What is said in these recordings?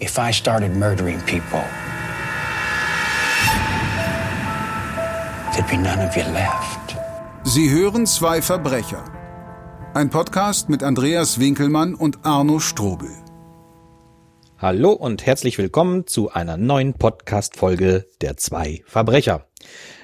if I started murdering people, there'd be none of you left. Sie hören zwei Verbrecher. Ein Podcast mit Andreas Winkelmann und Arno Strobel. Hallo und herzlich willkommen zu einer neuen Podcast-Folge der zwei Verbrecher.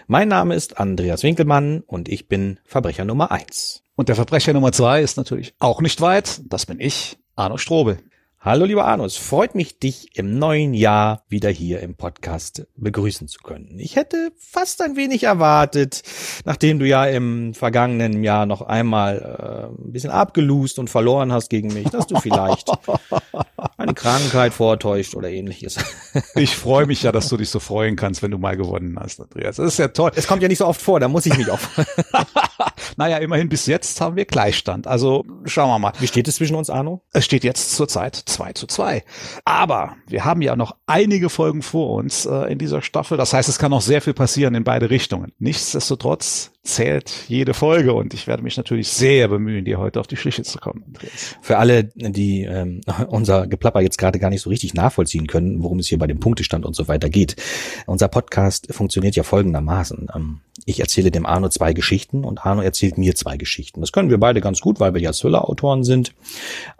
Mein Name ist Andreas Winkelmann und ich bin Verbrecher Nummer eins. Und der Verbrecher Nummer zwei ist natürlich auch nicht weit. Das bin ich, Arno Strobel. Hallo lieber Arno, es freut mich, dich im neuen Jahr wieder hier im Podcast begrüßen zu können. Ich hätte fast ein wenig erwartet, nachdem du ja im vergangenen Jahr noch einmal äh, ein bisschen abgelust und verloren hast gegen mich, dass du vielleicht eine Krankheit vortäuscht oder ähnliches. Ich freue mich ja, dass du dich so freuen kannst, wenn du mal gewonnen hast, Andreas. Das ist ja toll. Es kommt ja nicht so oft vor, da muss ich mich auch naja, immerhin bis jetzt haben wir Gleichstand. Also schauen wir mal. Wie steht es zwischen uns, Arno? Es steht jetzt zurzeit 2 zu 2. Aber wir haben ja noch einige Folgen vor uns äh, in dieser Staffel. Das heißt, es kann noch sehr viel passieren in beide Richtungen. Nichtsdestotrotz zählt jede Folge und ich werde mich natürlich sehr bemühen, dir heute auf die Schliche zu kommen. Für alle, die ähm, unser Geplapper jetzt gerade gar nicht so richtig nachvollziehen können, worum es hier bei dem Punktestand und so weiter geht. Unser Podcast funktioniert ja folgendermaßen. Ähm, ich erzähle dem Arno zwei Geschichten und Arno erzählt mir zwei Geschichten. Das können wir beide ganz gut, weil wir ja Thriller-Autoren sind.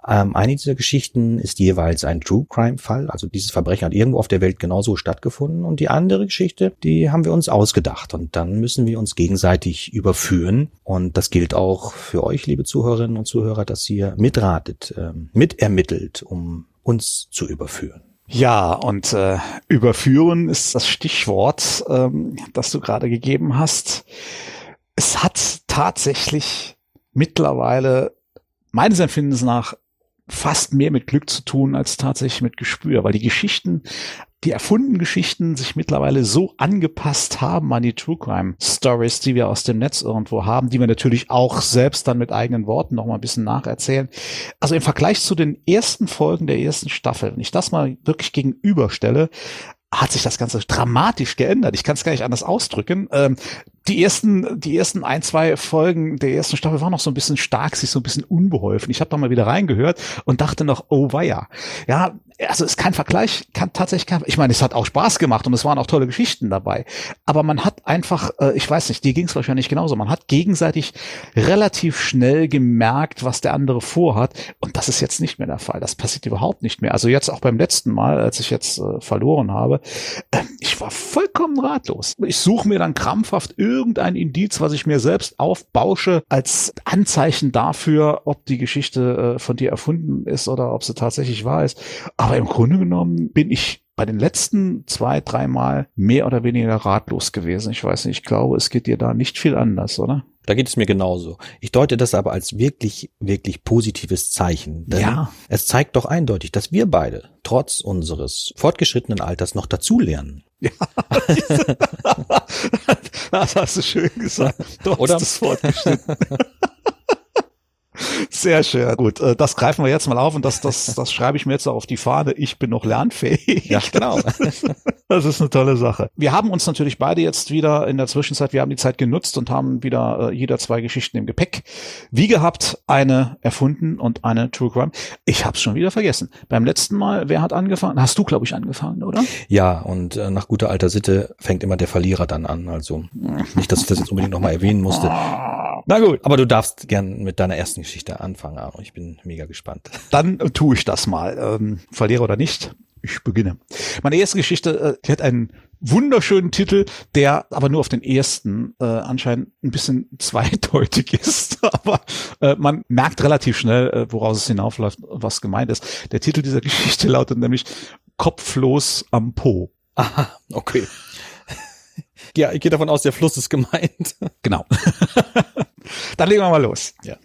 Ähm, eine dieser Geschichten ist jeweils ein True Crime-Fall, also dieses Verbrechen hat irgendwo auf der Welt genauso stattgefunden und die andere Geschichte, die haben wir uns ausgedacht und dann müssen wir uns gegenseitig richtig überführen. Und das gilt auch für euch, liebe Zuhörerinnen und Zuhörer, dass ihr mitratet, ähm, mitermittelt, um uns zu überführen. Ja, und äh, überführen ist das Stichwort, ähm, das du gerade gegeben hast. Es hat tatsächlich mittlerweile meines Empfindens nach fast mehr mit Glück zu tun als tatsächlich mit Gespür, weil die Geschichten die erfundenen Geschichten sich mittlerweile so angepasst haben an die True Crime Stories, die wir aus dem Netz irgendwo haben, die wir natürlich auch selbst dann mit eigenen Worten noch mal ein bisschen nacherzählen. Also im Vergleich zu den ersten Folgen der ersten Staffel, wenn ich das mal wirklich gegenüberstelle, hat sich das Ganze dramatisch geändert. Ich kann es gar nicht anders ausdrücken. Ähm, die ersten, die ersten ein, zwei Folgen der ersten Staffel waren noch so ein bisschen stark, sich so ein bisschen unbeholfen. Ich habe da mal wieder reingehört und dachte noch, oh weia. Ja, also ist kein Vergleich, kann tatsächlich kein, ich meine, es hat auch Spaß gemacht und es waren auch tolle Geschichten dabei. Aber man hat einfach, äh, ich weiß nicht, dir ging es wahrscheinlich genauso, man hat gegenseitig relativ schnell gemerkt, was der andere vorhat. Und das ist jetzt nicht mehr der Fall. Das passiert überhaupt nicht mehr. Also jetzt auch beim letzten Mal, als ich jetzt äh, verloren habe, äh, ich war vollkommen ratlos. Ich suche mir dann krampfhaft irgendein Indiz, was ich mir selbst aufbausche, als Anzeichen dafür, ob die Geschichte äh, von dir erfunden ist oder ob sie tatsächlich wahr ist. Aber im Grunde genommen bin ich bei den letzten zwei, dreimal mehr oder weniger ratlos gewesen. Ich weiß nicht, ich glaube, es geht dir da nicht viel anders, oder? Da geht es mir genauso. Ich deute das aber als wirklich, wirklich positives Zeichen. Denn ja. es zeigt doch eindeutig, dass wir beide trotz unseres fortgeschrittenen Alters noch dazulernen. Ja. das hast du schön gesagt. Trotz Oder? des Fortgeschrittenen. Sehr schön. Gut, äh, das greifen wir jetzt mal auf und das, das, das schreibe ich mir jetzt auf die Fahne. Ich bin noch lernfähig. Ja, genau. Das ist eine tolle Sache. Wir haben uns natürlich beide jetzt wieder in der Zwischenzeit, wir haben die Zeit genutzt und haben wieder äh, jeder zwei Geschichten im Gepäck. Wie gehabt, eine erfunden und eine True Crime. Ich habe es schon wieder vergessen. Beim letzten Mal, wer hat angefangen? Hast du, glaube ich, angefangen, oder? Ja, und äh, nach guter alter Sitte fängt immer der Verlierer dann an. Also nicht, dass ich das jetzt unbedingt nochmal erwähnen musste. Na gut. Aber du darfst gern mit deiner ersten Geschichte anfangen, Arno. Ich bin mega gespannt. Dann tue ich das mal. Ähm, Verlierer oder nicht? Ich beginne. Meine erste Geschichte, äh, die hat einen wunderschönen Titel, der aber nur auf den ersten äh, anscheinend ein bisschen zweideutig ist. aber äh, man merkt relativ schnell, äh, woraus es hinaufläuft, was gemeint ist. Der Titel dieser Geschichte lautet nämlich Kopflos am Po. Aha, okay. ja, ich gehe davon aus, der Fluss ist gemeint. Genau. Dann legen wir mal los. Ja.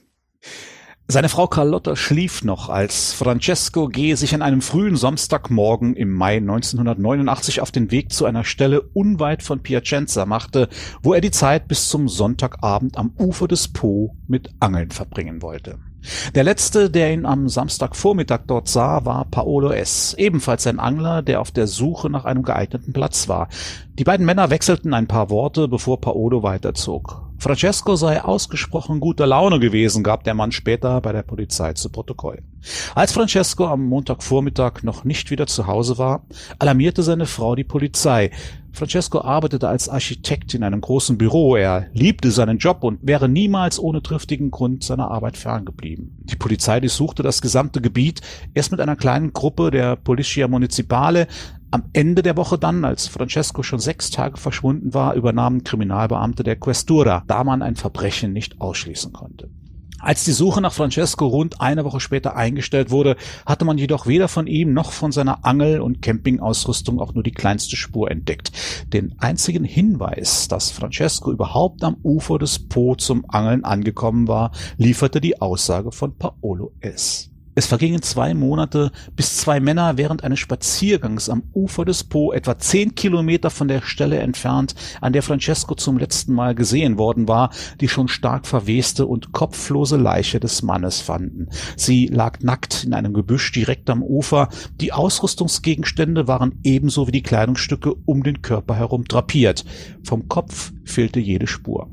Seine Frau Carlotta schlief noch, als Francesco G. sich an einem frühen Samstagmorgen im Mai 1989 auf den Weg zu einer Stelle unweit von Piacenza machte, wo er die Zeit bis zum Sonntagabend am Ufer des Po mit Angeln verbringen wollte. Der letzte, der ihn am Samstagvormittag dort sah, war Paolo S., ebenfalls ein Angler, der auf der Suche nach einem geeigneten Platz war. Die beiden Männer wechselten ein paar Worte, bevor Paolo weiterzog. Francesco sei ausgesprochen guter Laune gewesen, gab der Mann später bei der Polizei zu Protokoll. Als Francesco am Montagvormittag noch nicht wieder zu Hause war, alarmierte seine Frau die Polizei. Francesco arbeitete als Architekt in einem großen Büro. Er liebte seinen Job und wäre niemals ohne triftigen Grund seiner Arbeit ferngeblieben. Die Polizei durchsuchte das gesamte Gebiet, erst mit einer kleinen Gruppe der Policia Municipale, am Ende der Woche dann, als Francesco schon sechs Tage verschwunden war, übernahmen Kriminalbeamte der Questura, da man ein Verbrechen nicht ausschließen konnte. Als die Suche nach Francesco rund eine Woche später eingestellt wurde, hatte man jedoch weder von ihm noch von seiner Angel- und Campingausrüstung auch nur die kleinste Spur entdeckt. Den einzigen Hinweis, dass Francesco überhaupt am Ufer des Po zum Angeln angekommen war, lieferte die Aussage von Paolo S. Es vergingen zwei Monate, bis zwei Männer während eines Spaziergangs am Ufer des Po, etwa zehn Kilometer von der Stelle entfernt, an der Francesco zum letzten Mal gesehen worden war, die schon stark verweste und kopflose Leiche des Mannes fanden. Sie lag nackt in einem Gebüsch direkt am Ufer. Die Ausrüstungsgegenstände waren ebenso wie die Kleidungsstücke um den Körper herum drapiert. Vom Kopf fehlte jede Spur.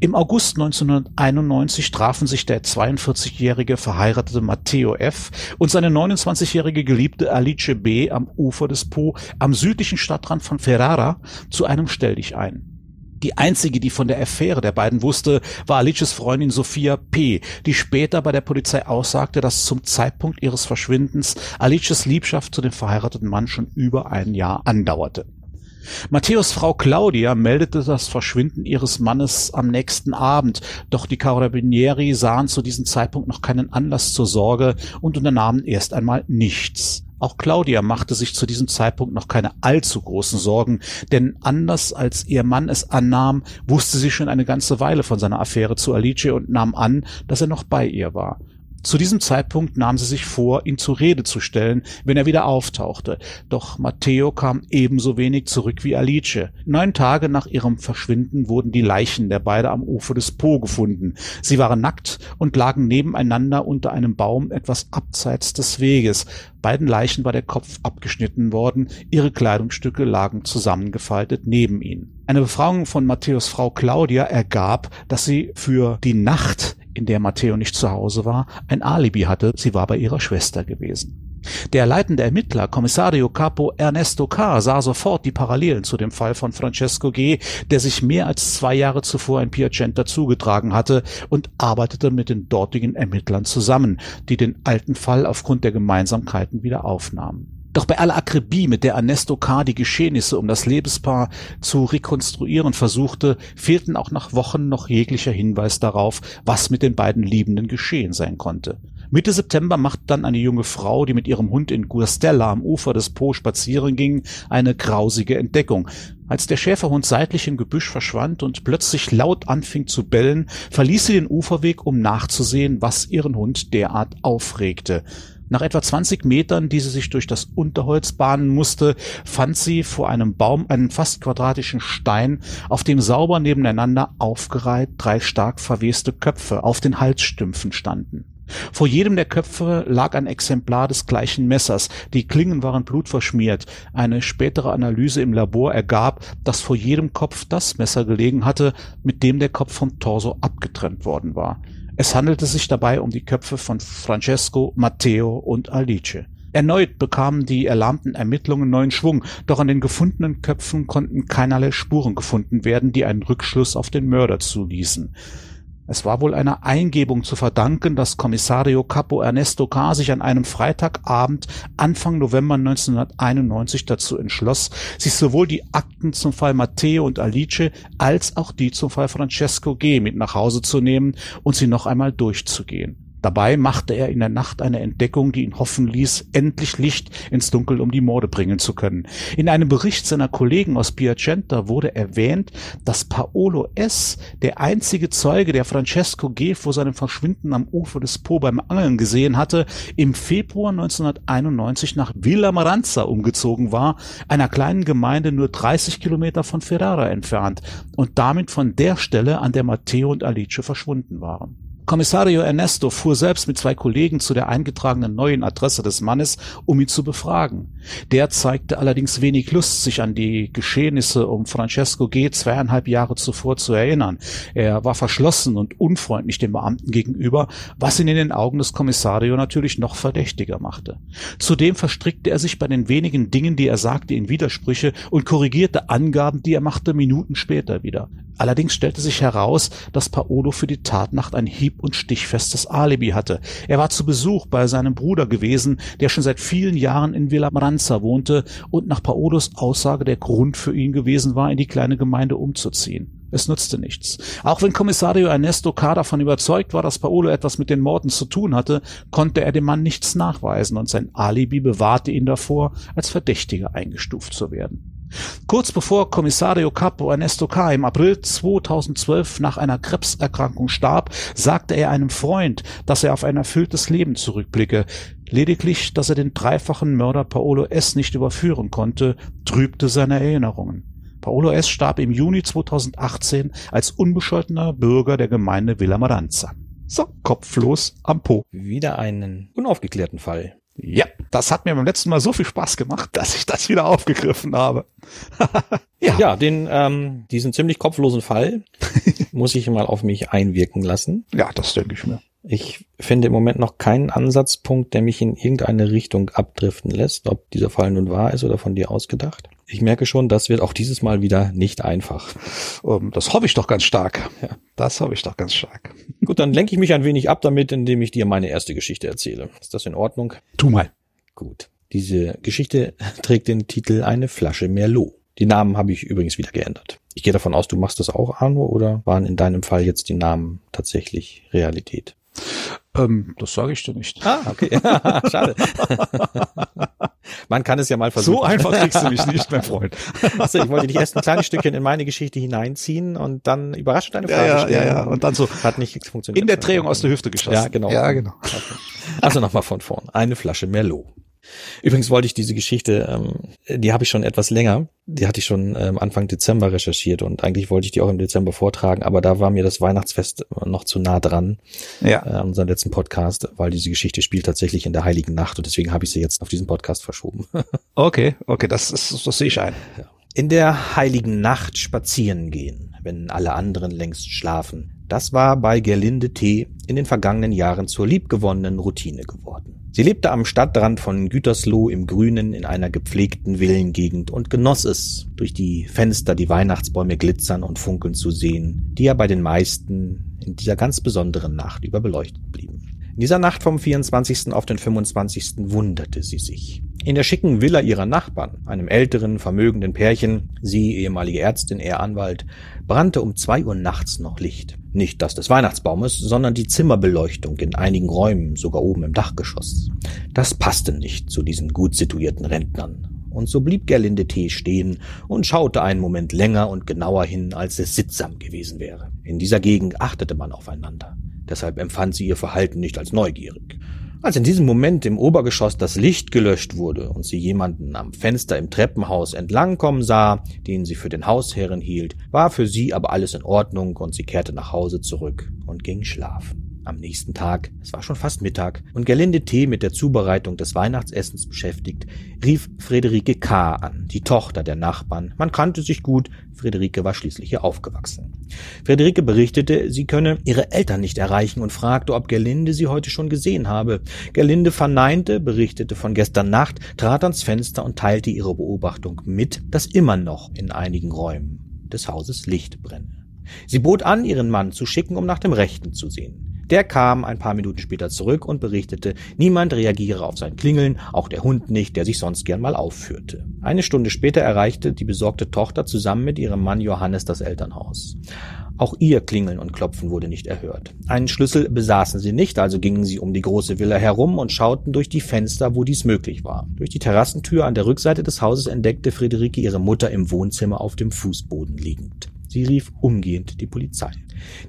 Im August 1991 trafen sich der 42-jährige verheiratete Matteo F. und seine 29-jährige Geliebte Alice B. am Ufer des Po am südlichen Stadtrand von Ferrara zu einem Stelldich ein. Die einzige, die von der Affäre der beiden wusste, war Alices Freundin Sophia P., die später bei der Polizei aussagte, dass zum Zeitpunkt ihres Verschwindens Alices Liebschaft zu dem verheirateten Mann schon über ein Jahr andauerte. Matthäus Frau Claudia meldete das Verschwinden ihres Mannes am nächsten Abend, doch die Carabinieri sahen zu diesem Zeitpunkt noch keinen Anlass zur Sorge und unternahmen erst einmal nichts. Auch Claudia machte sich zu diesem Zeitpunkt noch keine allzu großen Sorgen, denn anders als ihr Mann es annahm, wusste sie schon eine ganze Weile von seiner Affäre zu Alice und nahm an, dass er noch bei ihr war. Zu diesem Zeitpunkt nahm sie sich vor, ihn zur Rede zu stellen, wenn er wieder auftauchte. Doch Matteo kam ebenso wenig zurück wie Alice. Neun Tage nach ihrem Verschwinden wurden die Leichen der beiden am Ufer des Po gefunden. Sie waren nackt und lagen nebeneinander unter einem Baum etwas abseits des Weges. Beiden Leichen war der Kopf abgeschnitten worden, ihre Kleidungsstücke lagen zusammengefaltet neben ihnen. Eine Befragung von Matthäus Frau Claudia ergab, dass sie für die Nacht in der Matteo nicht zu Hause war, ein Alibi hatte, sie war bei ihrer Schwester gewesen. Der leitende Ermittler, Kommissario Capo Ernesto K., sah sofort die Parallelen zu dem Fall von Francesco G., der sich mehr als zwei Jahre zuvor in Piacenta zugetragen hatte und arbeitete mit den dortigen Ermittlern zusammen, die den alten Fall aufgrund der Gemeinsamkeiten wieder aufnahmen. Doch bei aller Akribie, mit der Ernesto K. die Geschehnisse um das Lebenspaar zu rekonstruieren versuchte, fehlten auch nach Wochen noch jeglicher Hinweis darauf, was mit den beiden Liebenden geschehen sein konnte. Mitte September macht dann eine junge Frau, die mit ihrem Hund in Guastella am Ufer des Po spazieren ging, eine grausige Entdeckung. Als der Schäferhund seitlich im Gebüsch verschwand und plötzlich laut anfing zu bellen, verließ sie den Uferweg, um nachzusehen, was ihren Hund derart aufregte. Nach etwa 20 Metern, die sie sich durch das Unterholz bahnen musste, fand sie vor einem Baum einen fast quadratischen Stein, auf dem sauber nebeneinander aufgereiht drei stark verweste Köpfe auf den Halsstümpfen standen. Vor jedem der Köpfe lag ein Exemplar des gleichen Messers. Die Klingen waren blutverschmiert. Eine spätere Analyse im Labor ergab, dass vor jedem Kopf das Messer gelegen hatte, mit dem der Kopf vom Torso abgetrennt worden war. Es handelte sich dabei um die Köpfe von Francesco, Matteo und Alice. Erneut bekamen die erlahmten Ermittlungen neuen Schwung, doch an den gefundenen Köpfen konnten keinerlei Spuren gefunden werden, die einen Rückschluss auf den Mörder zuließen. Es war wohl einer Eingebung zu verdanken, dass Kommissario Capo Ernesto K. sich an einem Freitagabend Anfang November 1991 dazu entschloss, sich sowohl die Akten zum Fall Matteo und Alice als auch die zum Fall Francesco G. mit nach Hause zu nehmen und sie noch einmal durchzugehen. Dabei machte er in der Nacht eine Entdeckung, die ihn hoffen ließ, endlich Licht ins Dunkel um die Morde bringen zu können. In einem Bericht seiner Kollegen aus Piacenta wurde erwähnt, dass Paolo S., der einzige Zeuge, der Francesco G. vor seinem Verschwinden am Ufer des Po beim Angeln gesehen hatte, im Februar 1991 nach Villa Maranza umgezogen war, einer kleinen Gemeinde nur 30 Kilometer von Ferrara entfernt und damit von der Stelle, an der Matteo und Alice verschwunden waren. Kommissario Ernesto fuhr selbst mit zwei Kollegen zu der eingetragenen neuen Adresse des Mannes, um ihn zu befragen. Der zeigte allerdings wenig Lust, sich an die Geschehnisse um Francesco G. zweieinhalb Jahre zuvor zu erinnern. Er war verschlossen und unfreundlich dem Beamten gegenüber, was ihn in den Augen des Kommissario natürlich noch verdächtiger machte. Zudem verstrickte er sich bei den wenigen Dingen, die er sagte, in Widersprüche und korrigierte Angaben, die er machte, Minuten später wieder. Allerdings stellte sich heraus, dass Paolo für die Tatnacht ein hieb- und stichfestes Alibi hatte. Er war zu Besuch bei seinem Bruder gewesen, der schon seit vielen Jahren in Villa Maranza wohnte und nach Paolos Aussage der Grund für ihn gewesen war, in die kleine Gemeinde umzuziehen. Es nutzte nichts. Auch wenn Kommissario Ernesto K. davon überzeugt war, dass Paolo etwas mit den Morden zu tun hatte, konnte er dem Mann nichts nachweisen und sein Alibi bewahrte ihn davor, als Verdächtiger eingestuft zu werden. Kurz bevor Kommissario Capo Ernesto K. im April 2012 nach einer Krebserkrankung starb, sagte er einem Freund, dass er auf ein erfülltes Leben zurückblicke. Lediglich, dass er den dreifachen Mörder Paolo S. nicht überführen konnte, trübte seine Erinnerungen. Paolo S. starb im Juni 2018 als unbescholtener Bürger der Gemeinde Villa Maranza. So, kopflos am Po. Wieder einen unaufgeklärten Fall. Ja, das hat mir beim letzten Mal so viel Spaß gemacht, dass ich das wieder aufgegriffen habe. ja. ja, den ähm, diesen ziemlich kopflosen Fall muss ich mal auf mich einwirken lassen. Ja, das denke ich mir. Ich finde im Moment noch keinen Ansatzpunkt, der mich in irgendeine Richtung abdriften lässt, ob dieser Fall nun wahr ist oder von dir ausgedacht. Ich merke schon, das wird auch dieses Mal wieder nicht einfach. Ähm, das hoffe ich doch ganz stark. Ja. Das hoffe ich doch ganz stark. Gut, dann lenke ich mich ein wenig ab damit, indem ich dir meine erste Geschichte erzähle. Ist das in Ordnung? Tu mal. Gut. Diese Geschichte trägt den Titel Eine Flasche Merlot. Die Namen habe ich übrigens wieder geändert. Ich gehe davon aus, du machst das auch, Arno, oder waren in deinem Fall jetzt die Namen tatsächlich Realität? Ähm, das sage ich dir nicht. Ah, okay. Schade. Man kann es ja mal versuchen. So einfach kriegst du mich nicht, mein Freund. Achso, ich wollte dich erst ein kleines Stückchen in meine Geschichte hineinziehen und dann überraschend eine Frage ja, ja, stellen. Ja, ja, und dann so. Hat nicht funktioniert. In der Drehung aus der Hüfte geschossen. Ja, genau. Ja, genau. Also nochmal von vorn. Eine Flasche Merlot. Übrigens wollte ich diese Geschichte, ähm, die habe ich schon etwas länger, die hatte ich schon ähm, Anfang Dezember recherchiert und eigentlich wollte ich die auch im Dezember vortragen, aber da war mir das Weihnachtsfest noch zu nah dran ja. äh, an unserem letzten Podcast, weil diese Geschichte spielt tatsächlich in der Heiligen Nacht und deswegen habe ich sie jetzt auf diesen Podcast verschoben. okay, okay, das ist, das sehe ich ein. In der Heiligen Nacht spazieren gehen, wenn alle anderen längst schlafen. Das war bei Gerlinde T. in den vergangenen Jahren zur liebgewonnenen Routine geworden. Sie lebte am Stadtrand von Gütersloh im Grünen in einer gepflegten Villengegend und genoss es, durch die Fenster die Weihnachtsbäume glitzern und funkeln zu sehen, die ja bei den meisten in dieser ganz besonderen Nacht über beleuchtet blieben. In dieser Nacht vom 24. auf den 25. wunderte sie sich. In der schicken Villa ihrer Nachbarn, einem älteren, vermögenden Pärchen, sie ehemalige Ärztin, er Anwalt, brannte um zwei Uhr nachts noch Licht. Nicht das des Weihnachtsbaumes, sondern die Zimmerbeleuchtung in einigen Räumen, sogar oben im Dachgeschoss. Das passte nicht zu diesen gut situierten Rentnern. Und so blieb Gerlinde T. stehen und schaute einen Moment länger und genauer hin, als es sittsam gewesen wäre. In dieser Gegend achtete man aufeinander. Deshalb empfand sie ihr Verhalten nicht als neugierig. Als in diesem Moment im Obergeschoss das Licht gelöscht wurde und sie jemanden am Fenster im Treppenhaus entlangkommen sah, den sie für den Hausherren hielt, war für sie aber alles in Ordnung und sie kehrte nach Hause zurück und ging schlafen. Am nächsten Tag, es war schon fast Mittag, und Gerlinde T. mit der Zubereitung des Weihnachtsessens beschäftigt, rief Friederike K. an, die Tochter der Nachbarn. Man kannte sich gut, Friederike war schließlich hier aufgewachsen. Friederike berichtete, sie könne ihre Eltern nicht erreichen und fragte, ob Gerlinde sie heute schon gesehen habe. Gerlinde verneinte, berichtete von gestern Nacht, trat ans Fenster und teilte ihre Beobachtung mit, dass immer noch in einigen Räumen des Hauses Licht brenne. Sie bot an, ihren Mann zu schicken, um nach dem Rechten zu sehen. Der kam ein paar Minuten später zurück und berichtete, niemand reagiere auf sein Klingeln, auch der Hund nicht, der sich sonst gern mal aufführte. Eine Stunde später erreichte die besorgte Tochter zusammen mit ihrem Mann Johannes das Elternhaus. Auch ihr Klingeln und Klopfen wurde nicht erhört. Einen Schlüssel besaßen sie nicht, also gingen sie um die große Villa herum und schauten durch die Fenster, wo dies möglich war. Durch die Terrassentür an der Rückseite des Hauses entdeckte Friederike ihre Mutter im Wohnzimmer auf dem Fußboden liegend. Sie rief umgehend die Polizei.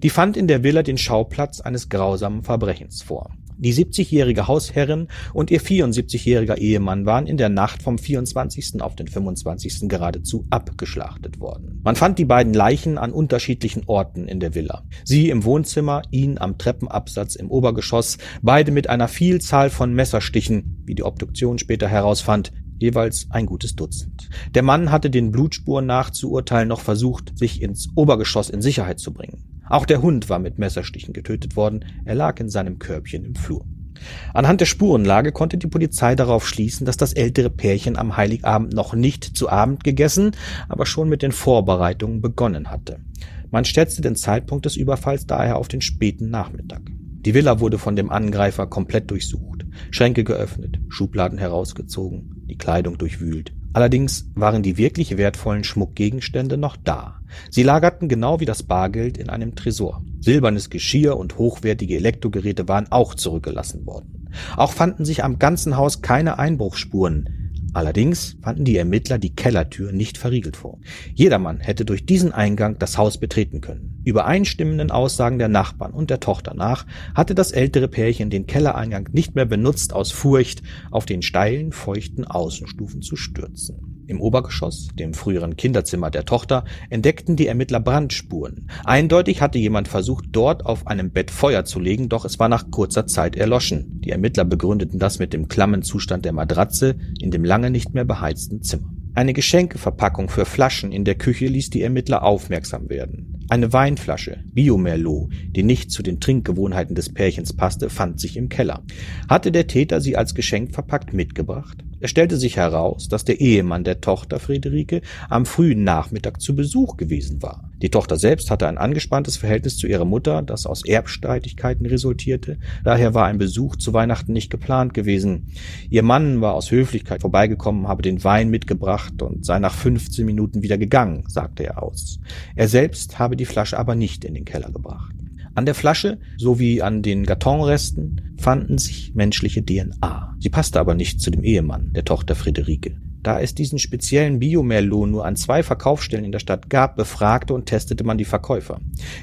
Die fand in der Villa den Schauplatz eines grausamen Verbrechens vor. Die 70-jährige Hausherrin und ihr 74-jähriger Ehemann waren in der Nacht vom 24. auf den 25. geradezu abgeschlachtet worden. Man fand die beiden Leichen an unterschiedlichen Orten in der Villa. Sie im Wohnzimmer, ihn am Treppenabsatz im Obergeschoss, beide mit einer Vielzahl von Messerstichen, wie die Obduktion später herausfand, jeweils ein gutes Dutzend. Der Mann hatte den Blutspuren nach zu urteilen noch versucht, sich ins Obergeschoss in Sicherheit zu bringen. Auch der Hund war mit Messerstichen getötet worden, er lag in seinem Körbchen im Flur. Anhand der Spurenlage konnte die Polizei darauf schließen, dass das ältere Pärchen am Heiligabend noch nicht zu Abend gegessen, aber schon mit den Vorbereitungen begonnen hatte. Man schätzte den Zeitpunkt des Überfalls daher auf den späten Nachmittag. Die Villa wurde von dem Angreifer komplett durchsucht, Schränke geöffnet, Schubladen herausgezogen, die Kleidung durchwühlt. Allerdings waren die wirklich wertvollen Schmuckgegenstände noch da. Sie lagerten genau wie das Bargeld in einem Tresor. Silbernes Geschirr und hochwertige Elektrogeräte waren auch zurückgelassen worden. Auch fanden sich am ganzen Haus keine Einbruchsspuren, Allerdings fanden die Ermittler die Kellertür nicht verriegelt vor. Jedermann hätte durch diesen Eingang das Haus betreten können. Übereinstimmenden Aussagen der Nachbarn und der Tochter nach hatte das ältere Pärchen den Kellereingang nicht mehr benutzt aus Furcht, auf den steilen, feuchten Außenstufen zu stürzen. Im Obergeschoss, dem früheren Kinderzimmer der Tochter, entdeckten die Ermittler Brandspuren. Eindeutig hatte jemand versucht, dort auf einem Bett Feuer zu legen, doch es war nach kurzer Zeit erloschen. Die Ermittler begründeten das mit dem klammen Zustand der Matratze in dem lange nicht mehr beheizten Zimmer. Eine Geschenkeverpackung für Flaschen in der Küche ließ die Ermittler aufmerksam werden. Eine Weinflasche, Biomerlot, die nicht zu den Trinkgewohnheiten des Pärchens passte, fand sich im Keller. Hatte der Täter sie als Geschenk verpackt mitgebracht? Es stellte sich heraus, dass der Ehemann der Tochter Friederike am frühen Nachmittag zu Besuch gewesen war. Die Tochter selbst hatte ein angespanntes Verhältnis zu ihrer Mutter, das aus Erbstreitigkeiten resultierte. Daher war ein Besuch zu Weihnachten nicht geplant gewesen. Ihr Mann war aus Höflichkeit vorbeigekommen, habe den Wein mitgebracht und sei nach 15 Minuten wieder gegangen, sagte er aus. Er selbst habe die Flasche aber nicht in den Keller gebracht. An der Flasche sowie an den Kartonresten fanden sich menschliche DNA. Sie passte aber nicht zu dem Ehemann der Tochter Friederike. Da es diesen speziellen Biomerlot nur an zwei Verkaufsstellen in der Stadt gab, befragte und testete man die Verkäufer.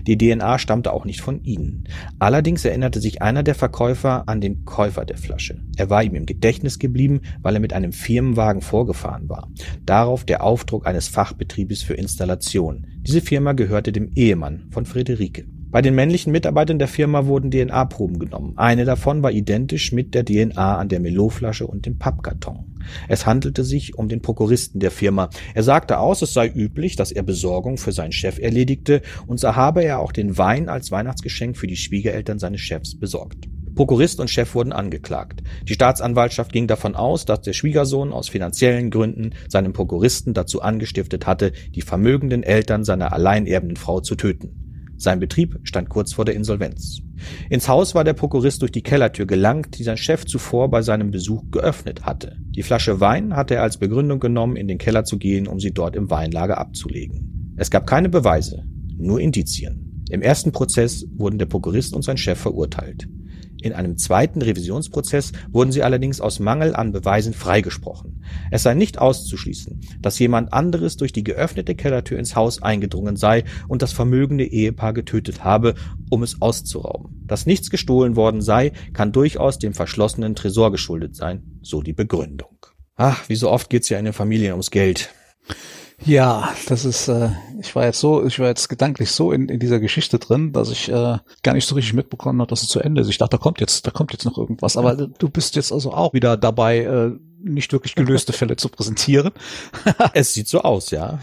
Die DNA stammte auch nicht von ihnen. Allerdings erinnerte sich einer der Verkäufer an den Käufer der Flasche. Er war ihm im Gedächtnis geblieben, weil er mit einem Firmenwagen vorgefahren war. Darauf der Aufdruck eines Fachbetriebes für Installation. Diese Firma gehörte dem Ehemann von Friederike. Bei den männlichen Mitarbeitern der Firma wurden DNA-Proben genommen. Eine davon war identisch mit der DNA an der Meloflasche und dem Pappkarton. Es handelte sich um den Prokuristen der Firma. Er sagte aus, es sei üblich, dass er Besorgung für seinen Chef erledigte, und so habe er auch den Wein als Weihnachtsgeschenk für die Schwiegereltern seines Chefs besorgt. Prokurist und Chef wurden angeklagt. Die Staatsanwaltschaft ging davon aus, dass der Schwiegersohn aus finanziellen Gründen seinen Prokuristen dazu angestiftet hatte, die vermögenden Eltern seiner alleinerbenden Frau zu töten. Sein Betrieb stand kurz vor der Insolvenz. Ins Haus war der Prokurist durch die Kellertür gelangt, die sein Chef zuvor bei seinem Besuch geöffnet hatte. Die Flasche Wein hatte er als Begründung genommen, in den Keller zu gehen, um sie dort im Weinlager abzulegen. Es gab keine Beweise, nur Indizien. Im ersten Prozess wurden der Prokurist und sein Chef verurteilt. In einem zweiten Revisionsprozess wurden sie allerdings aus Mangel an Beweisen freigesprochen. Es sei nicht auszuschließen, dass jemand anderes durch die geöffnete Kellertür ins Haus eingedrungen sei und das vermögende Ehepaar getötet habe, um es auszurauben. Dass nichts gestohlen worden sei, kann durchaus dem verschlossenen Tresor geschuldet sein, so die Begründung. Ach, wie so oft geht's ja in den Familien ums Geld. Ja, das ist, äh, ich war jetzt so, ich war jetzt gedanklich so in, in dieser Geschichte drin, dass ich äh, gar nicht so richtig mitbekommen habe, dass es zu Ende ist. Ich dachte, da kommt jetzt, da kommt jetzt noch irgendwas. Aber du bist jetzt also auch wieder dabei, äh, nicht wirklich gelöste Fälle zu präsentieren. es sieht so aus, ja.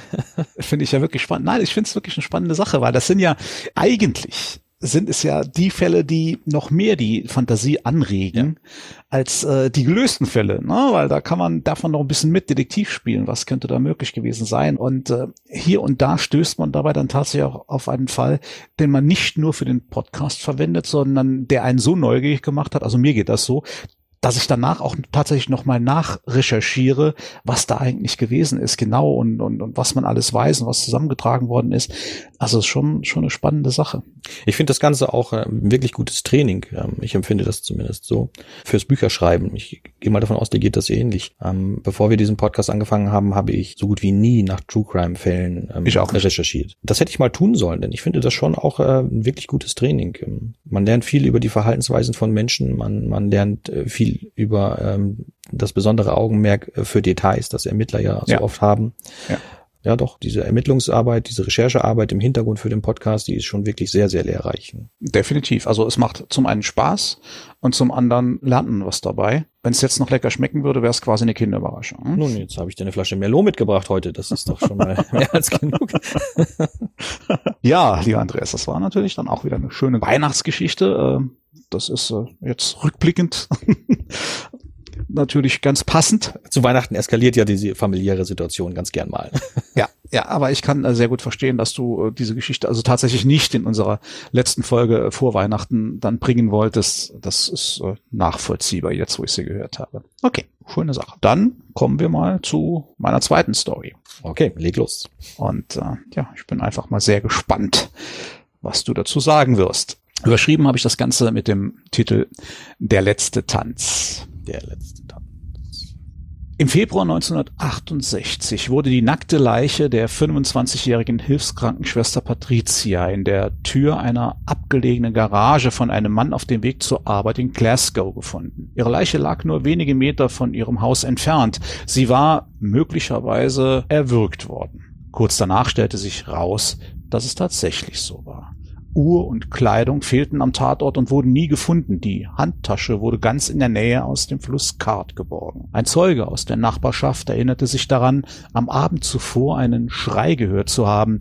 finde ich ja wirklich spannend. Nein, ich finde es wirklich eine spannende Sache, weil das sind ja eigentlich sind es ja die Fälle, die noch mehr die Fantasie anregen ja. als äh, die gelösten Fälle, ne? weil da kann man davon noch ein bisschen mit Detektiv spielen, was könnte da möglich gewesen sein. Und äh, hier und da stößt man dabei dann tatsächlich auch auf einen Fall, den man nicht nur für den Podcast verwendet, sondern der einen so neugierig gemacht hat, also mir geht das so, dass ich danach auch tatsächlich nochmal nachrecherchiere, was da eigentlich gewesen ist, genau und, und, und was man alles weiß und was zusammengetragen worden ist. Also ist schon, schon eine spannende Sache. Ich finde das Ganze auch äh, wirklich gutes Training. Ähm, ich empfinde das zumindest so. Fürs Bücherschreiben. Ich gehe mal davon aus, dir geht das ähnlich. Ähm, bevor wir diesen Podcast angefangen haben, habe ich so gut wie nie nach True Crime Fällen ähm, ich auch recherchiert. Das hätte ich mal tun sollen, denn ich finde das schon auch äh, ein wirklich gutes Training. Ähm, man lernt viel über die Verhaltensweisen von Menschen, man, man lernt äh, viel viel über ähm, das besondere Augenmerk äh, für Details, das Ermittler ja so ja. oft haben. Ja. ja, doch, diese Ermittlungsarbeit, diese Recherchearbeit im Hintergrund für den Podcast, die ist schon wirklich sehr, sehr lehrreich. Definitiv. Also es macht zum einen Spaß und zum anderen lernt man was dabei. wenn es jetzt noch lecker schmecken würde, wäre es quasi eine Kinderüberraschung. Hm? Nun, jetzt habe ich dir eine Flasche Merlot mitgebracht heute. Das ist doch schon mal mehr als genug. ja, lieber Andreas, das war natürlich dann auch wieder eine schöne Weihnachtsgeschichte. Ähm, das ist äh, jetzt rückblickend natürlich ganz passend. Zu Weihnachten eskaliert ja diese familiäre Situation ganz gern mal. Ja, ja, aber ich kann äh, sehr gut verstehen, dass du äh, diese Geschichte also tatsächlich nicht in unserer letzten Folge äh, vor Weihnachten dann bringen wolltest. Das ist nachvollziehbar jetzt, wo ich sie gehört habe. Okay, schöne Sache. Dann kommen wir mal zu meiner zweiten Story. Okay, leg los. Und äh, ja, ich bin einfach mal sehr gespannt, was du dazu sagen wirst. Überschrieben habe ich das Ganze mit dem Titel Der letzte Tanz. Der letzte Tanz. Im Februar 1968 wurde die nackte Leiche der 25-jährigen Hilfskrankenschwester Patricia in der Tür einer abgelegenen Garage von einem Mann auf dem Weg zur Arbeit in Glasgow gefunden. Ihre Leiche lag nur wenige Meter von ihrem Haus entfernt. Sie war möglicherweise erwürgt worden. Kurz danach stellte sich raus, dass es tatsächlich so war. Uhr und Kleidung fehlten am Tatort und wurden nie gefunden. Die Handtasche wurde ganz in der Nähe aus dem Fluss Kart geborgen. Ein Zeuge aus der Nachbarschaft erinnerte sich daran, am Abend zuvor einen Schrei gehört zu haben.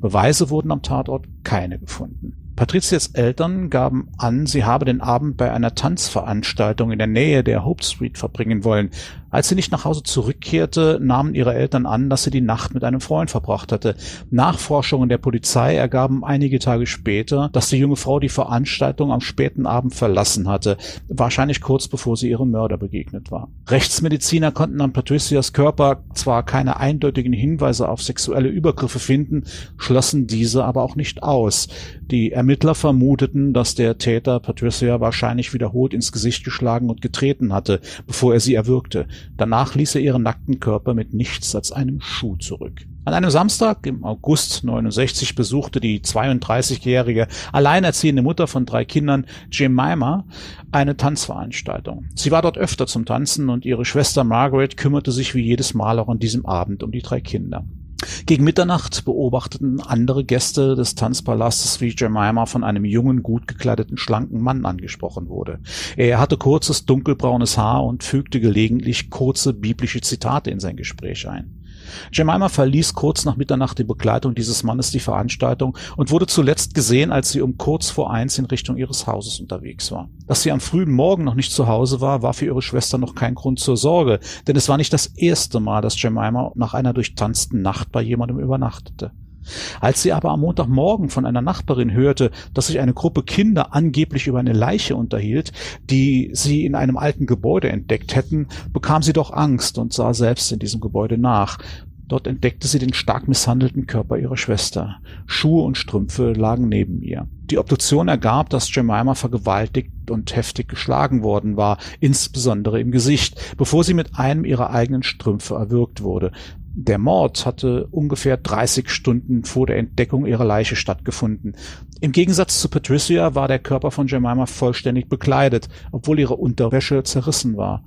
Beweise wurden am Tatort keine gefunden. Patrizias Eltern gaben an, sie habe den Abend bei einer Tanzveranstaltung in der Nähe der Hope Street verbringen wollen. Als sie nicht nach Hause zurückkehrte, nahmen ihre Eltern an, dass sie die Nacht mit einem Freund verbracht hatte. Nachforschungen der Polizei ergaben einige Tage später, dass die junge Frau die Veranstaltung am späten Abend verlassen hatte, wahrscheinlich kurz bevor sie ihrem Mörder begegnet war. Rechtsmediziner konnten an Patricias Körper zwar keine eindeutigen Hinweise auf sexuelle Übergriffe finden, schlossen diese aber auch nicht aus. Die Ermittler vermuteten, dass der Täter Patricia wahrscheinlich wiederholt ins Gesicht geschlagen und getreten hatte, bevor er sie erwürgte. Danach ließ er ihren nackten Körper mit nichts als einem Schuh zurück. An einem Samstag im August 69 besuchte die 32-jährige alleinerziehende Mutter von drei Kindern Jemima eine Tanzveranstaltung. Sie war dort öfter zum Tanzen und ihre Schwester Margaret kümmerte sich wie jedes Mal auch an diesem Abend um die drei Kinder. Gegen Mitternacht beobachteten andere Gäste des Tanzpalastes, wie Jemima von einem jungen, gut gekleideten, schlanken Mann angesprochen wurde. Er hatte kurzes, dunkelbraunes Haar und fügte gelegentlich kurze biblische Zitate in sein Gespräch ein. Jemima verließ kurz nach Mitternacht die Begleitung dieses Mannes die Veranstaltung und wurde zuletzt gesehen, als sie um kurz vor eins in Richtung ihres Hauses unterwegs war. Dass sie am frühen Morgen noch nicht zu Hause war, war für ihre Schwester noch kein Grund zur Sorge, denn es war nicht das erste Mal, dass Jemima nach einer durchtanzten Nacht bei jemandem übernachtete. Als sie aber am Montagmorgen von einer Nachbarin hörte, dass sich eine Gruppe Kinder angeblich über eine Leiche unterhielt, die sie in einem alten Gebäude entdeckt hätten, bekam sie doch Angst und sah selbst in diesem Gebäude nach. Dort entdeckte sie den stark misshandelten Körper ihrer Schwester. Schuhe und Strümpfe lagen neben ihr. Die Obduktion ergab, dass Jemima vergewaltigt und heftig geschlagen worden war, insbesondere im Gesicht, bevor sie mit einem ihrer eigenen Strümpfe erwürgt wurde. Der Mord hatte ungefähr 30 Stunden vor der Entdeckung ihrer Leiche stattgefunden. Im Gegensatz zu Patricia war der Körper von Jemima vollständig bekleidet, obwohl ihre Unterwäsche zerrissen war.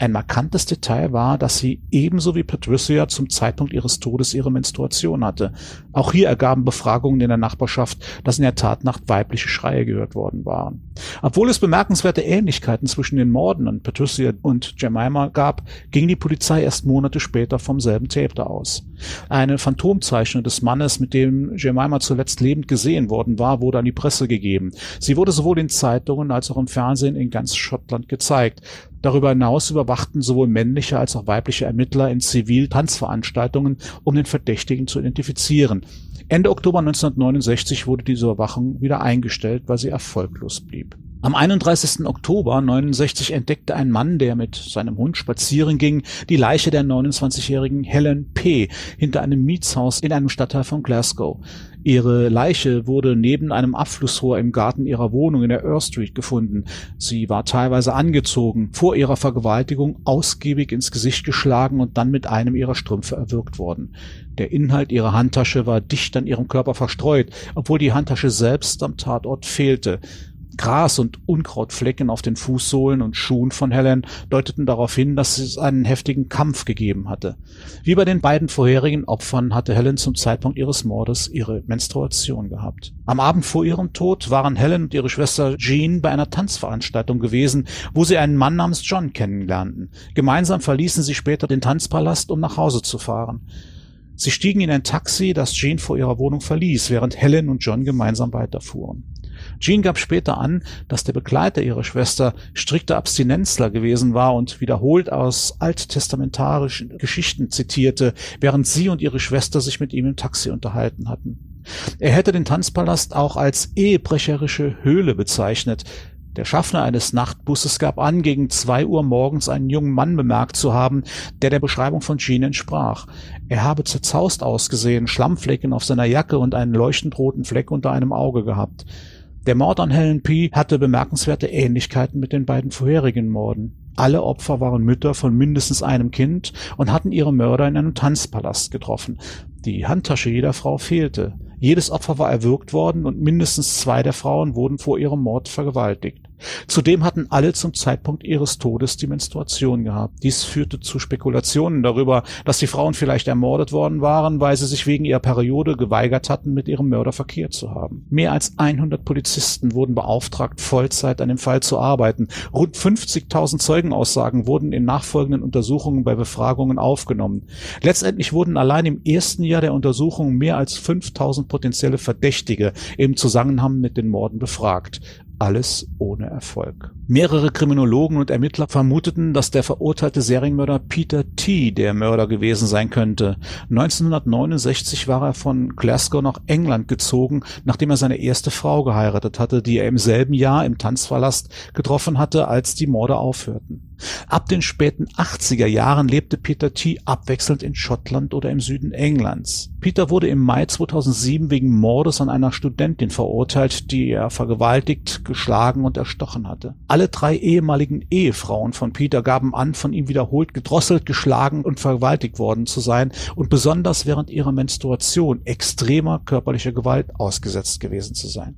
Ein markantes Detail war, dass sie ebenso wie Patricia zum Zeitpunkt ihres Todes ihre Menstruation hatte. Auch hier ergaben Befragungen in der Nachbarschaft, dass in der Tatnacht weibliche Schreie gehört worden waren. Obwohl es bemerkenswerte Ähnlichkeiten zwischen den Morden an Patricia und Jemima gab, ging die Polizei erst Monate später vom selben Täter aus. Eine Phantomzeichnung des Mannes, mit dem Jemima zuletzt lebend gesehen worden war, wurde an die Presse gegeben. Sie wurde sowohl in Zeitungen als auch im Fernsehen in ganz Schottland gezeigt. Darüber hinaus überwachten sowohl männliche als auch weibliche Ermittler in Zivil-Tanzveranstaltungen, um den Verdächtigen zu identifizieren. Ende Oktober 1969 wurde diese Überwachung wieder eingestellt, weil sie erfolglos blieb. Am 31. Oktober 69 entdeckte ein Mann, der mit seinem Hund spazieren ging, die Leiche der 29-jährigen Helen P. hinter einem Mietshaus in einem Stadtteil von Glasgow. Ihre Leiche wurde neben einem Abflussrohr im Garten ihrer Wohnung in der Earl Street gefunden. Sie war teilweise angezogen, vor ihrer Vergewaltigung ausgiebig ins Gesicht geschlagen und dann mit einem ihrer Strümpfe erwürgt worden. Der Inhalt ihrer Handtasche war dicht an ihrem Körper verstreut, obwohl die Handtasche selbst am Tatort fehlte. Gras und Unkrautflecken auf den Fußsohlen und Schuhen von Helen deuteten darauf hin, dass es einen heftigen Kampf gegeben hatte. Wie bei den beiden vorherigen Opfern hatte Helen zum Zeitpunkt ihres Mordes ihre Menstruation gehabt. Am Abend vor ihrem Tod waren Helen und ihre Schwester Jean bei einer Tanzveranstaltung gewesen, wo sie einen Mann namens John kennenlernten. Gemeinsam verließen sie später den Tanzpalast, um nach Hause zu fahren. Sie stiegen in ein Taxi, das Jean vor ihrer Wohnung verließ, während Helen und John gemeinsam weiterfuhren. Jean gab später an, dass der Begleiter ihrer Schwester strikter Abstinenzler gewesen war und wiederholt aus alttestamentarischen Geschichten zitierte, während sie und ihre Schwester sich mit ihm im Taxi unterhalten hatten. Er hätte den Tanzpalast auch als ehebrecherische Höhle bezeichnet, der Schaffner eines Nachtbusses gab an, gegen zwei Uhr morgens einen jungen Mann bemerkt zu haben, der der Beschreibung von Jean entsprach. Er habe zerzaust ausgesehen, Schlammflecken auf seiner Jacke und einen leuchtend roten Fleck unter einem Auge gehabt. Der Mord an Helen P. hatte bemerkenswerte Ähnlichkeiten mit den beiden vorherigen Morden. Alle Opfer waren Mütter von mindestens einem Kind und hatten ihre Mörder in einem Tanzpalast getroffen. Die Handtasche jeder Frau fehlte. Jedes Opfer war erwürgt worden und mindestens zwei der Frauen wurden vor ihrem Mord vergewaltigt. Zudem hatten alle zum Zeitpunkt ihres Todes die Menstruation gehabt. Dies führte zu Spekulationen darüber, dass die Frauen vielleicht ermordet worden waren, weil sie sich wegen ihrer Periode geweigert hatten, mit ihrem Mörder Verkehr zu haben. Mehr als 100 Polizisten wurden beauftragt, Vollzeit an dem Fall zu arbeiten. Rund 50.000 Zeugenaussagen wurden in nachfolgenden Untersuchungen bei Befragungen aufgenommen. Letztendlich wurden allein im ersten Jahr der Untersuchung mehr als 5.000 potenzielle Verdächtige im Zusammenhang mit den Morden befragt alles ohne Erfolg. Mehrere Kriminologen und Ermittler vermuteten, dass der verurteilte Serienmörder Peter T. der Mörder gewesen sein könnte. 1969 war er von Glasgow nach England gezogen, nachdem er seine erste Frau geheiratet hatte, die er im selben Jahr im Tanzverlast getroffen hatte, als die Morde aufhörten. Ab den späten 80er Jahren lebte Peter T. abwechselnd in Schottland oder im Süden Englands. Peter wurde im Mai 2007 wegen Mordes an einer Studentin verurteilt, die er vergewaltigt, geschlagen und erstochen hatte. Alle drei ehemaligen Ehefrauen von Peter gaben an, von ihm wiederholt gedrosselt, geschlagen und vergewaltigt worden zu sein und besonders während ihrer Menstruation extremer körperlicher Gewalt ausgesetzt gewesen zu sein.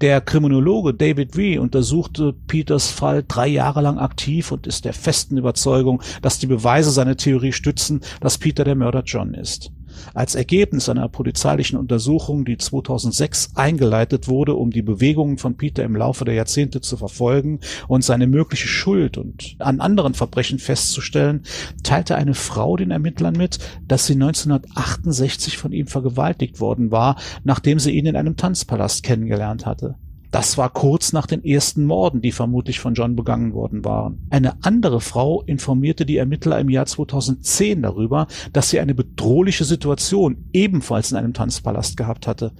Der Kriminologe David Wee untersuchte Peters Fall drei Jahre lang aktiv und ist der festen Überzeugung, dass die Beweise seine Theorie stützen, dass Peter der Mörder John ist. Als Ergebnis einer polizeilichen Untersuchung, die 2006 eingeleitet wurde, um die Bewegungen von Peter im Laufe der Jahrzehnte zu verfolgen und seine mögliche Schuld und an anderen Verbrechen festzustellen, teilte eine Frau den Ermittlern mit, dass sie 1968 von ihm vergewaltigt worden war, nachdem sie ihn in einem Tanzpalast kennengelernt hatte. Das war kurz nach den ersten Morden, die vermutlich von John begangen worden waren. Eine andere Frau informierte die Ermittler im Jahr 2010 darüber, dass sie eine bedrohliche Situation ebenfalls in einem Tanzpalast gehabt hatte.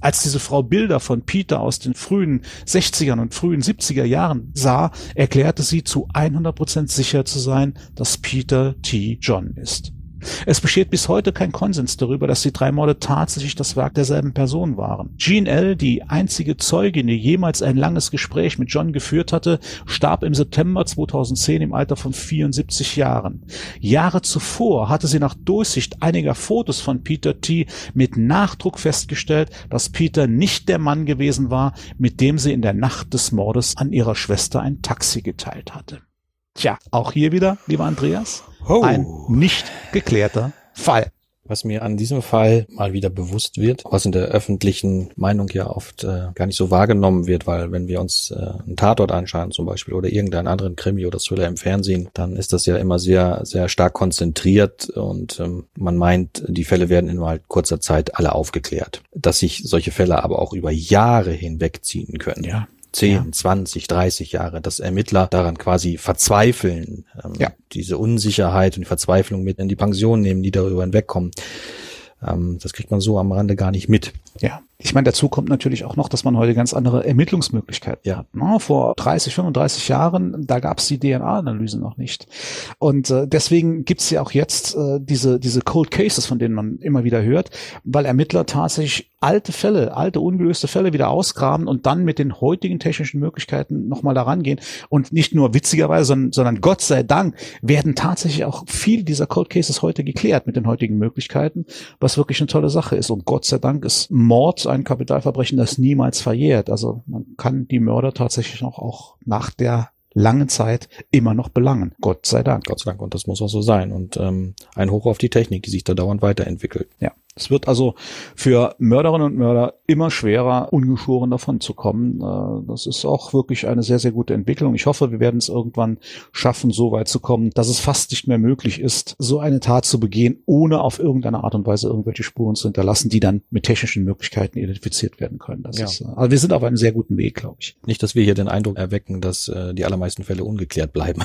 Als diese Frau Bilder von Peter aus den frühen 60ern und frühen 70er Jahren sah, erklärte sie zu 100% sicher zu sein, dass Peter T. John ist. Es besteht bis heute kein Konsens darüber, dass die drei Morde tatsächlich das Werk derselben Person waren. Jean L., die einzige Zeugin, die jemals ein langes Gespräch mit John geführt hatte, starb im September 2010 im Alter von 74 Jahren. Jahre zuvor hatte sie nach Durchsicht einiger Fotos von Peter T. mit Nachdruck festgestellt, dass Peter nicht der Mann gewesen war, mit dem sie in der Nacht des Mordes an ihrer Schwester ein Taxi geteilt hatte. Tja, auch hier wieder, lieber Andreas, oh. ein nicht geklärter Fall. Was mir an diesem Fall mal wieder bewusst wird, was in der öffentlichen Meinung ja oft äh, gar nicht so wahrgenommen wird, weil wenn wir uns äh, einen Tatort anschauen zum Beispiel oder irgendeinen anderen Krimi oder Thriller im Fernsehen, dann ist das ja immer sehr, sehr stark konzentriert und ähm, man meint, die Fälle werden in halt kurzer Zeit alle aufgeklärt. Dass sich solche Fälle aber auch über Jahre hinwegziehen können. Ja. 10, ja. 20, 30 Jahre, dass Ermittler daran quasi verzweifeln, ähm, ja. diese Unsicherheit und die Verzweiflung mit in die Pension nehmen, die darüber hinwegkommen. Ähm, das kriegt man so am Rande gar nicht mit. Ja. Ich meine, dazu kommt natürlich auch noch, dass man heute ganz andere Ermittlungsmöglichkeiten ja. hat. Ne? Vor 30, 35 Jahren, da gab es die DNA-Analyse noch nicht. Und äh, deswegen gibt es ja auch jetzt äh, diese, diese Cold Cases, von denen man immer wieder hört, weil Ermittler tatsächlich alte Fälle, alte ungelöste Fälle wieder ausgraben und dann mit den heutigen technischen Möglichkeiten nochmal daran gehen. Und nicht nur witzigerweise, sondern, sondern Gott sei Dank werden tatsächlich auch viele dieser Cold Cases heute geklärt mit den heutigen Möglichkeiten, was wirklich eine tolle Sache ist. Und Gott sei Dank ist Mord ein Kapitalverbrechen, das niemals verjährt. Also man kann die Mörder tatsächlich noch auch nach der langen Zeit immer noch belangen. Gott sei Dank. Gott sei Dank. Und das muss auch so sein. Und ähm, ein Hoch auf die Technik, die sich da dauernd weiterentwickelt. Ja. Es wird also für Mörderinnen und Mörder immer schwerer, ungeschoren davon zu kommen. Äh, das ist auch wirklich eine sehr, sehr gute Entwicklung. Ich hoffe, wir werden es irgendwann schaffen, so weit zu kommen, dass es fast nicht mehr möglich ist, so eine Tat zu begehen, ohne auf irgendeine Art und Weise irgendwelche Spuren zu hinterlassen, die dann mit technischen Möglichkeiten identifiziert werden können. Das Ja. ist, äh, also wir sind auf einem sehr guten Weg, glaube ich. Nicht, dass wir hier den Eindruck erwecken, dass äh, die allermeisten Fälle ungeklärt bleiben.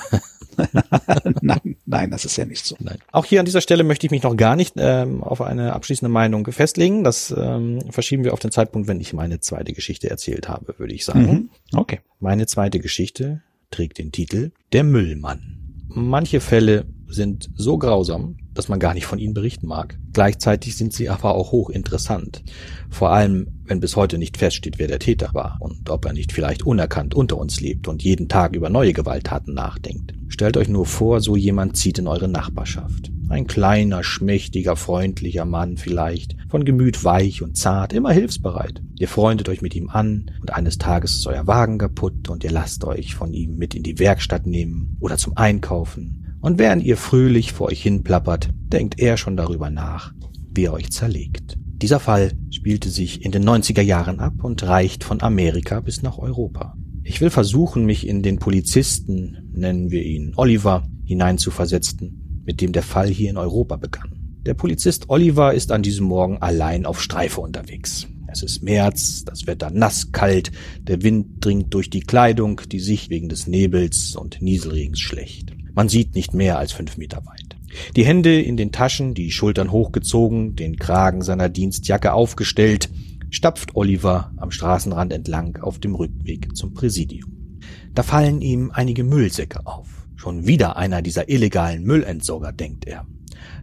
nein, nein, das ist ja nicht so. Nein. Auch hier an dieser Stelle möchte ich mich noch gar nicht ähm, auf eine abschließende Meinung festlegen. Das ähm, verschieben wir auf den Zeitpunkt, wenn ich meine zweite Geschichte erzählt habe, würde ich sagen. Mhm. Okay. Meine zweite Geschichte trägt den Titel Der Müllmann. Manche Fälle sind so grausam, dass man gar nicht von ihnen berichten mag. Gleichzeitig sind sie aber auch hochinteressant. Vor allem, wenn bis heute nicht feststeht, wer der Täter war und ob er nicht vielleicht unerkannt unter uns lebt und jeden Tag über neue Gewalttaten nachdenkt. Stellt euch nur vor, so jemand zieht in eure Nachbarschaft. Ein kleiner, schmächtiger, freundlicher Mann vielleicht, von Gemüt weich und zart, immer hilfsbereit. Ihr freundet euch mit ihm an und eines Tages ist euer Wagen kaputt und ihr lasst euch von ihm mit in die Werkstatt nehmen oder zum Einkaufen. Und während ihr fröhlich vor euch hinplappert, denkt er schon darüber nach, wie er euch zerlegt. Dieser Fall spielte sich in den 90er Jahren ab und reicht von Amerika bis nach Europa. Ich will versuchen, mich in den Polizisten, nennen wir ihn Oliver, hineinzuversetzen, mit dem der Fall hier in Europa begann. Der Polizist Oliver ist an diesem Morgen allein auf Streife unterwegs. Es ist März, das Wetter nass kalt, der Wind dringt durch die Kleidung, die Sicht wegen des Nebels und Nieselregens schlecht. Man sieht nicht mehr als fünf Meter weit. Die Hände in den Taschen, die Schultern hochgezogen, den Kragen seiner Dienstjacke aufgestellt, stapft Oliver am Straßenrand entlang auf dem Rückweg zum Präsidium. Da fallen ihm einige Müllsäcke auf. Schon wieder einer dieser illegalen Müllentsorger, denkt er.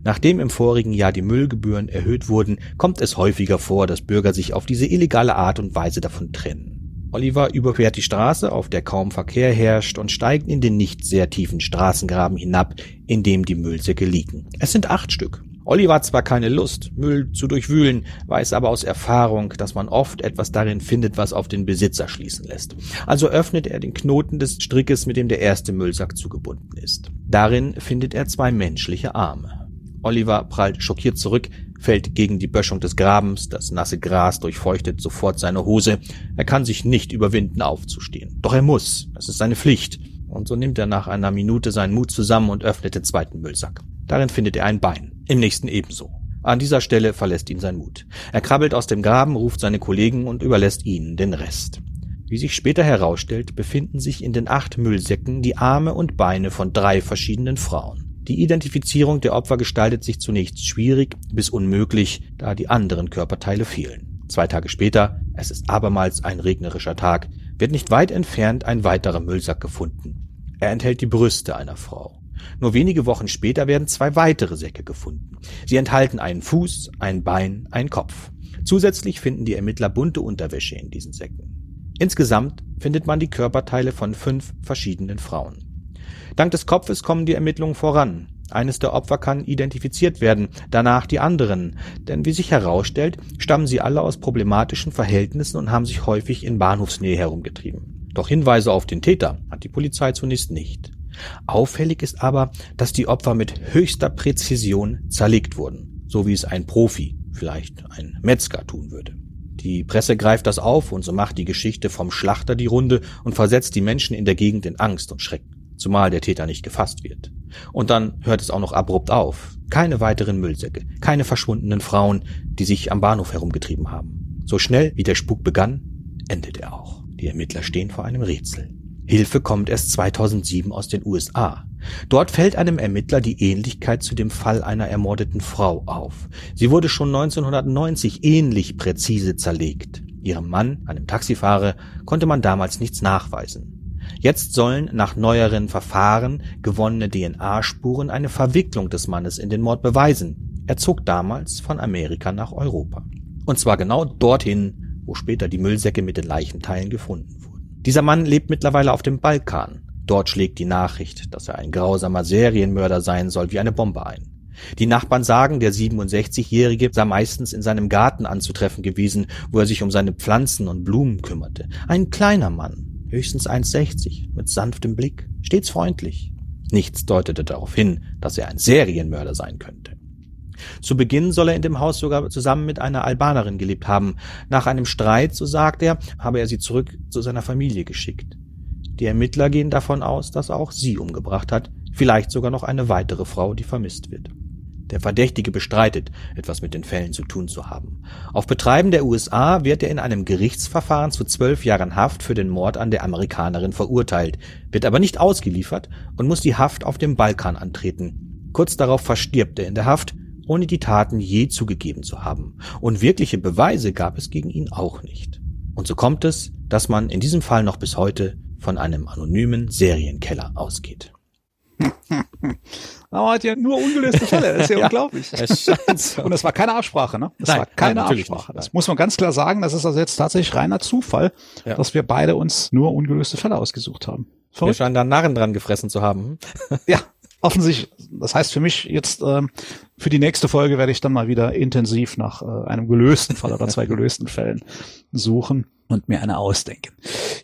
Nachdem im vorigen Jahr die Müllgebühren erhöht wurden, kommt es häufiger vor, dass Bürger sich auf diese illegale Art und Weise davon trennen. Oliver überquert die Straße, auf der kaum Verkehr herrscht, und steigt in den nicht sehr tiefen Straßengraben hinab, in dem die Müllsäcke liegen. Es sind acht Stück. Oliver hat zwar keine Lust, Müll zu durchwühlen, weiß aber aus Erfahrung, dass man oft etwas darin findet, was auf den Besitzer schließen lässt. Also öffnet er den Knoten des Strickes, mit dem der erste Müllsack zugebunden ist. Darin findet er zwei menschliche Arme. Oliver prallt schockiert zurück, fällt gegen die Böschung des Grabens, das nasse Gras durchfeuchtet sofort seine Hose. Er kann sich nicht überwinden, aufzustehen. Doch er muss, es ist seine Pflicht. Und so nimmt er nach einer Minute seinen Mut zusammen und öffnet den zweiten Müllsack. Darin findet er ein Bein, im nächsten ebenso. An dieser Stelle verlässt ihn sein Mut. Er krabbelt aus dem Graben, ruft seine Kollegen und überlässt ihnen den Rest. Wie sich später herausstellt, befinden sich in den acht Müllsäcken die Arme und Beine von drei verschiedenen Frauen. Die Identifizierung der Opfer gestaltet sich zunächst schwierig bis unmöglich, da die anderen Körperteile fehlen. Zwei Tage später, es ist abermals ein regnerischer Tag, wird nicht weit entfernt ein weiterer Müllsack gefunden. Er enthält die Brüste einer Frau. Nur wenige Wochen später werden zwei weitere Säcke gefunden. Sie enthalten einen Fuß, ein Bein, einen Kopf. Zusätzlich finden die Ermittler bunte Unterwäsche in diesen Säcken. Insgesamt findet man die Körperteile von fünf verschiedenen Frauen. Dank des Kopfes kommen die Ermittlungen voran. Eines der Opfer kann identifiziert werden, danach die anderen, denn wie sich herausstellt, stammen sie alle aus problematischen Verhältnissen und haben sich häufig in Bahnhofsnähe herumgetrieben. Doch Hinweise auf den Täter hat die Polizei zunächst nicht. Auffällig ist aber, dass die Opfer mit höchster Präzision zerlegt wurden, so wie es ein Profi, vielleicht ein Metzger tun würde. Die Presse greift das auf und so macht die Geschichte vom Schlachter die Runde und versetzt die Menschen in der Gegend in Angst und Schrecken zumal der Täter nicht gefasst wird. Und dann hört es auch noch abrupt auf. Keine weiteren Müllsäcke, keine verschwundenen Frauen, die sich am Bahnhof herumgetrieben haben. So schnell wie der Spuk begann, endet er auch. Die Ermittler stehen vor einem Rätsel. Hilfe kommt erst 2007 aus den USA. Dort fällt einem Ermittler die Ähnlichkeit zu dem Fall einer ermordeten Frau auf. Sie wurde schon 1990 ähnlich präzise zerlegt. Ihrem Mann, einem Taxifahrer, konnte man damals nichts nachweisen. Jetzt sollen nach neueren Verfahren gewonnene DNA-Spuren eine Verwicklung des Mannes in den Mord beweisen. Er zog damals von Amerika nach Europa. Und zwar genau dorthin, wo später die Müllsäcke mit den Leichenteilen gefunden wurden. Dieser Mann lebt mittlerweile auf dem Balkan. Dort schlägt die Nachricht, dass er ein grausamer Serienmörder sein soll, wie eine Bombe ein. Die Nachbarn sagen, der 67-Jährige sei meistens in seinem Garten anzutreffen gewesen, wo er sich um seine Pflanzen und Blumen kümmerte. Ein kleiner Mann, höchstens 1,60, mit sanftem Blick, stets freundlich. Nichts deutete darauf hin, dass er ein Serienmörder sein könnte. Zu Beginn soll er in dem Haus sogar zusammen mit einer Albanerin gelebt haben. Nach einem Streit, so sagt er, habe er sie zurück zu seiner Familie geschickt. Die Ermittler gehen davon aus, dass er auch sie umgebracht hat, vielleicht sogar noch eine weitere Frau, die vermisst wird. Der Verdächtige bestreitet, etwas mit den Fällen zu tun zu haben. Auf Betreiben der USA wird er in einem Gerichtsverfahren zu zwölf Jahren Haft für den Mord an der Amerikanerin verurteilt, wird aber nicht ausgeliefert und muss die Haft auf dem Balkan antreten. Kurz darauf verstirbt er in der Haft, ohne die Taten je zugegeben zu haben. Und wirkliche Beweise gab es gegen ihn auch nicht. Und so kommt es, dass man in diesem Fall noch bis heute von einem anonymen Serienkeller ausgeht. Aber hat ja nur ungelöste Fälle. Das ist ja, Ja, unglaublich. so. Und das war keine Absprache, ne? Das Nein, war keine nein, Absprache. Das muss man ganz klar sagen. Das ist also jetzt tatsächlich reiner Zufall, Ja. dass wir beide uns nur ungelöste Fälle ausgesucht haben. Wir Verrückt. scheinen da Narren dran gefressen zu haben. Ja, offensichtlich. Das heißt für mich jetzt, ähm, für die nächste Folge werde ich dann mal wieder intensiv nach äh, einem gelösten Fall oder zwei gelösten Fällen suchen und mir eine ausdenken.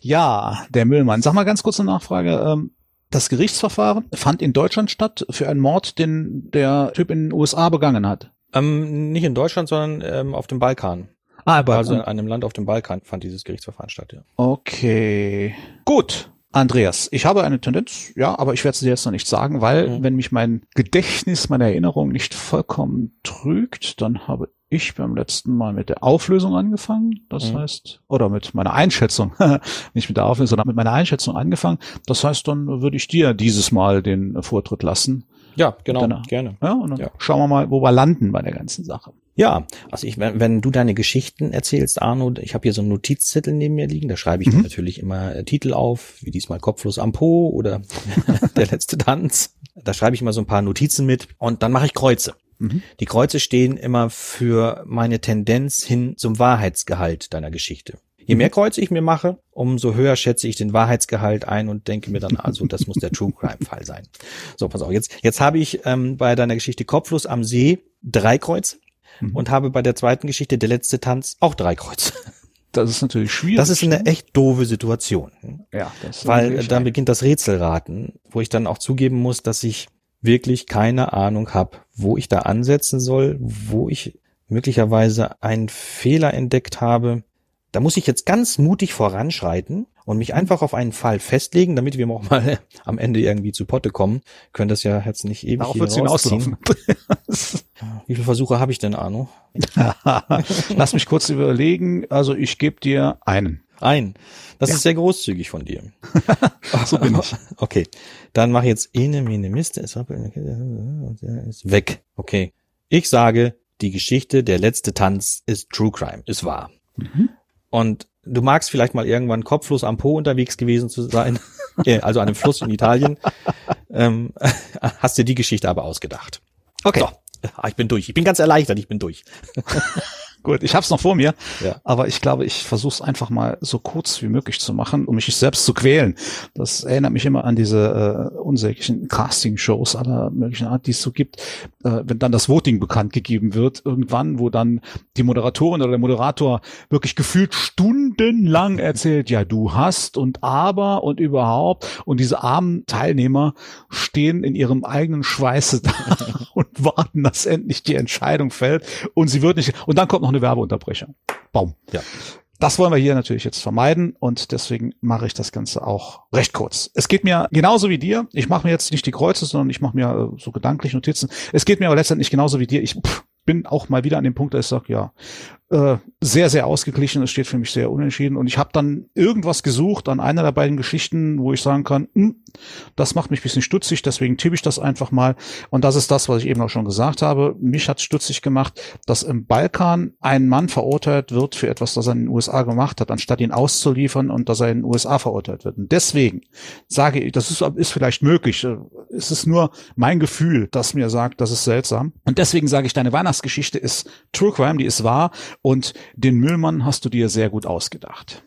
Ja, der Müllmann. Sag mal ganz kurz eine Nachfrage. Ähm, das Gerichtsverfahren fand in Deutschland statt für einen Mord, den der Typ in den USA begangen hat. Ähm, nicht in Deutschland, sondern ähm, auf dem Balkan. Ah, aber Also in einem Land auf dem Balkan fand dieses Gerichtsverfahren statt, ja. Okay. Gut. Andreas, ich habe eine Tendenz, ja, aber ich werde es dir jetzt noch nicht sagen, weil Mhm. wenn mich mein Gedächtnis, meine Erinnerung nicht vollkommen trügt, dann habe ich beim letzten Mal mit der Auflösung angefangen. Das Mhm. heißt, oder mit meiner Einschätzung, nicht mit der Auflösung, sondern mit meiner Einschätzung angefangen. Das heißt, dann würde ich dir dieses Mal den Vortritt lassen. Ja, genau, Genau. gerne. Ja, und dann Ja. schauen wir mal, wo wir landen bei der ganzen Sache. Ja, also ich, wenn, wenn du deine Geschichten erzählst, Arno, ich habe hier so einen Notizzettel neben mir liegen, da schreibe ich Mhm. natürlich immer äh, Titel auf, wie diesmal Kopflos am Po oder der letzte Tanz. Da schreibe ich mal so ein paar Notizen mit und dann mache ich Kreuze. Mhm. Die Kreuze stehen immer für meine Tendenz hin zum Wahrheitsgehalt deiner Geschichte. Je mehr Kreuze ich mir mache, umso höher schätze ich den Wahrheitsgehalt ein und denke mir dann also, das muss der True Crime Fall sein. So, pass auf, jetzt, jetzt habe ich ähm, bei deiner Geschichte Kopflos am See drei Kreuze Mhm. und habe bei der zweiten Geschichte Der letzte Tanz auch drei Kreuze. Das ist natürlich schwierig. Das ist eine echt doofe Situation. ja, das ist Weil dann beginnt das Rätselraten, wo ich dann auch zugeben muss, dass ich wirklich keine Ahnung habe, wo ich da ansetzen soll, wo ich möglicherweise einen Fehler entdeckt habe. Da muss ich jetzt ganz mutig voranschreiten und mich einfach auf einen Fall festlegen, damit wir auch mal am Ende irgendwie zu Potte kommen. Können das ja jetzt nicht ewig Darauf hier hinauslaufen. Wie viele Versuche habe ich denn, Arno? Lass mich kurz überlegen. Also ich gebe dir einen. Ein. Das Ja. ist sehr großzügig von dir. So bin ich. Okay, dann mache ich jetzt Ene, Mene, Miste. Ist ist weg. Okay. Ich sage, die Geschichte, der letzte Tanz ist True Crime, ist wahr. Mhm. Und du magst vielleicht mal irgendwann kopflos am Po unterwegs gewesen zu sein, äh, also an einem Fluss in Italien, ähm, hast dir die Geschichte aber ausgedacht. Okay, So, ah, ich bin durch. Ich bin ganz erleichtert, ich bin durch. Gut. Ich hab's noch vor mir, Ja. aber ich glaube, ich versuche es einfach mal so kurz wie möglich zu machen, um mich selbst zu quälen. Das erinnert mich immer an diese äh, unsäglichen Casting-Shows aller möglichen Art, die es so gibt, äh, wenn dann das Voting bekannt gegeben wird, irgendwann, wo dann die Moderatorin oder der Moderator wirklich gefühlt stundenlang erzählt, ja, du hast und aber und überhaupt und diese armen Teilnehmer stehen in ihrem eigenen Schweiße da und warten, dass endlich die Entscheidung fällt und sie wird nicht und dann kommt noch eine Werbeunterbrechung. Baum. Ja. Das wollen wir hier natürlich jetzt vermeiden und deswegen mache ich das Ganze auch recht kurz. Es geht mir genauso wie dir. Ich mache mir jetzt nicht die Kreuze, sondern ich mache mir äh, so gedanklich Notizen. Es geht mir aber letztendlich genauso wie dir. Ich pff, bin auch mal wieder an dem Punkt, dass ich sage, ja, äh, sehr, sehr ausgeglichen. Es steht für mich sehr unentschieden. Und ich habe dann irgendwas gesucht an einer der beiden Geschichten, wo ich sagen kann, hm, das macht mich bisschen stutzig, deswegen tippe ich das einfach mal. Und das ist das, was ich eben auch schon gesagt habe. Mich hat stutzig gemacht, dass im Balkan ein Mann verurteilt wird für etwas, das er in den USA gemacht hat, anstatt ihn auszuliefern und dass er in den USA verurteilt wird. Und deswegen sage ich, das ist, ist vielleicht möglich. Es ist nur mein Gefühl, das mir sagt, das ist seltsam. Und deswegen sage ich, deine Weihnachtsgeschichte ist True Crime, die ist wahr. Und den Müllmann hast du dir sehr gut ausgedacht.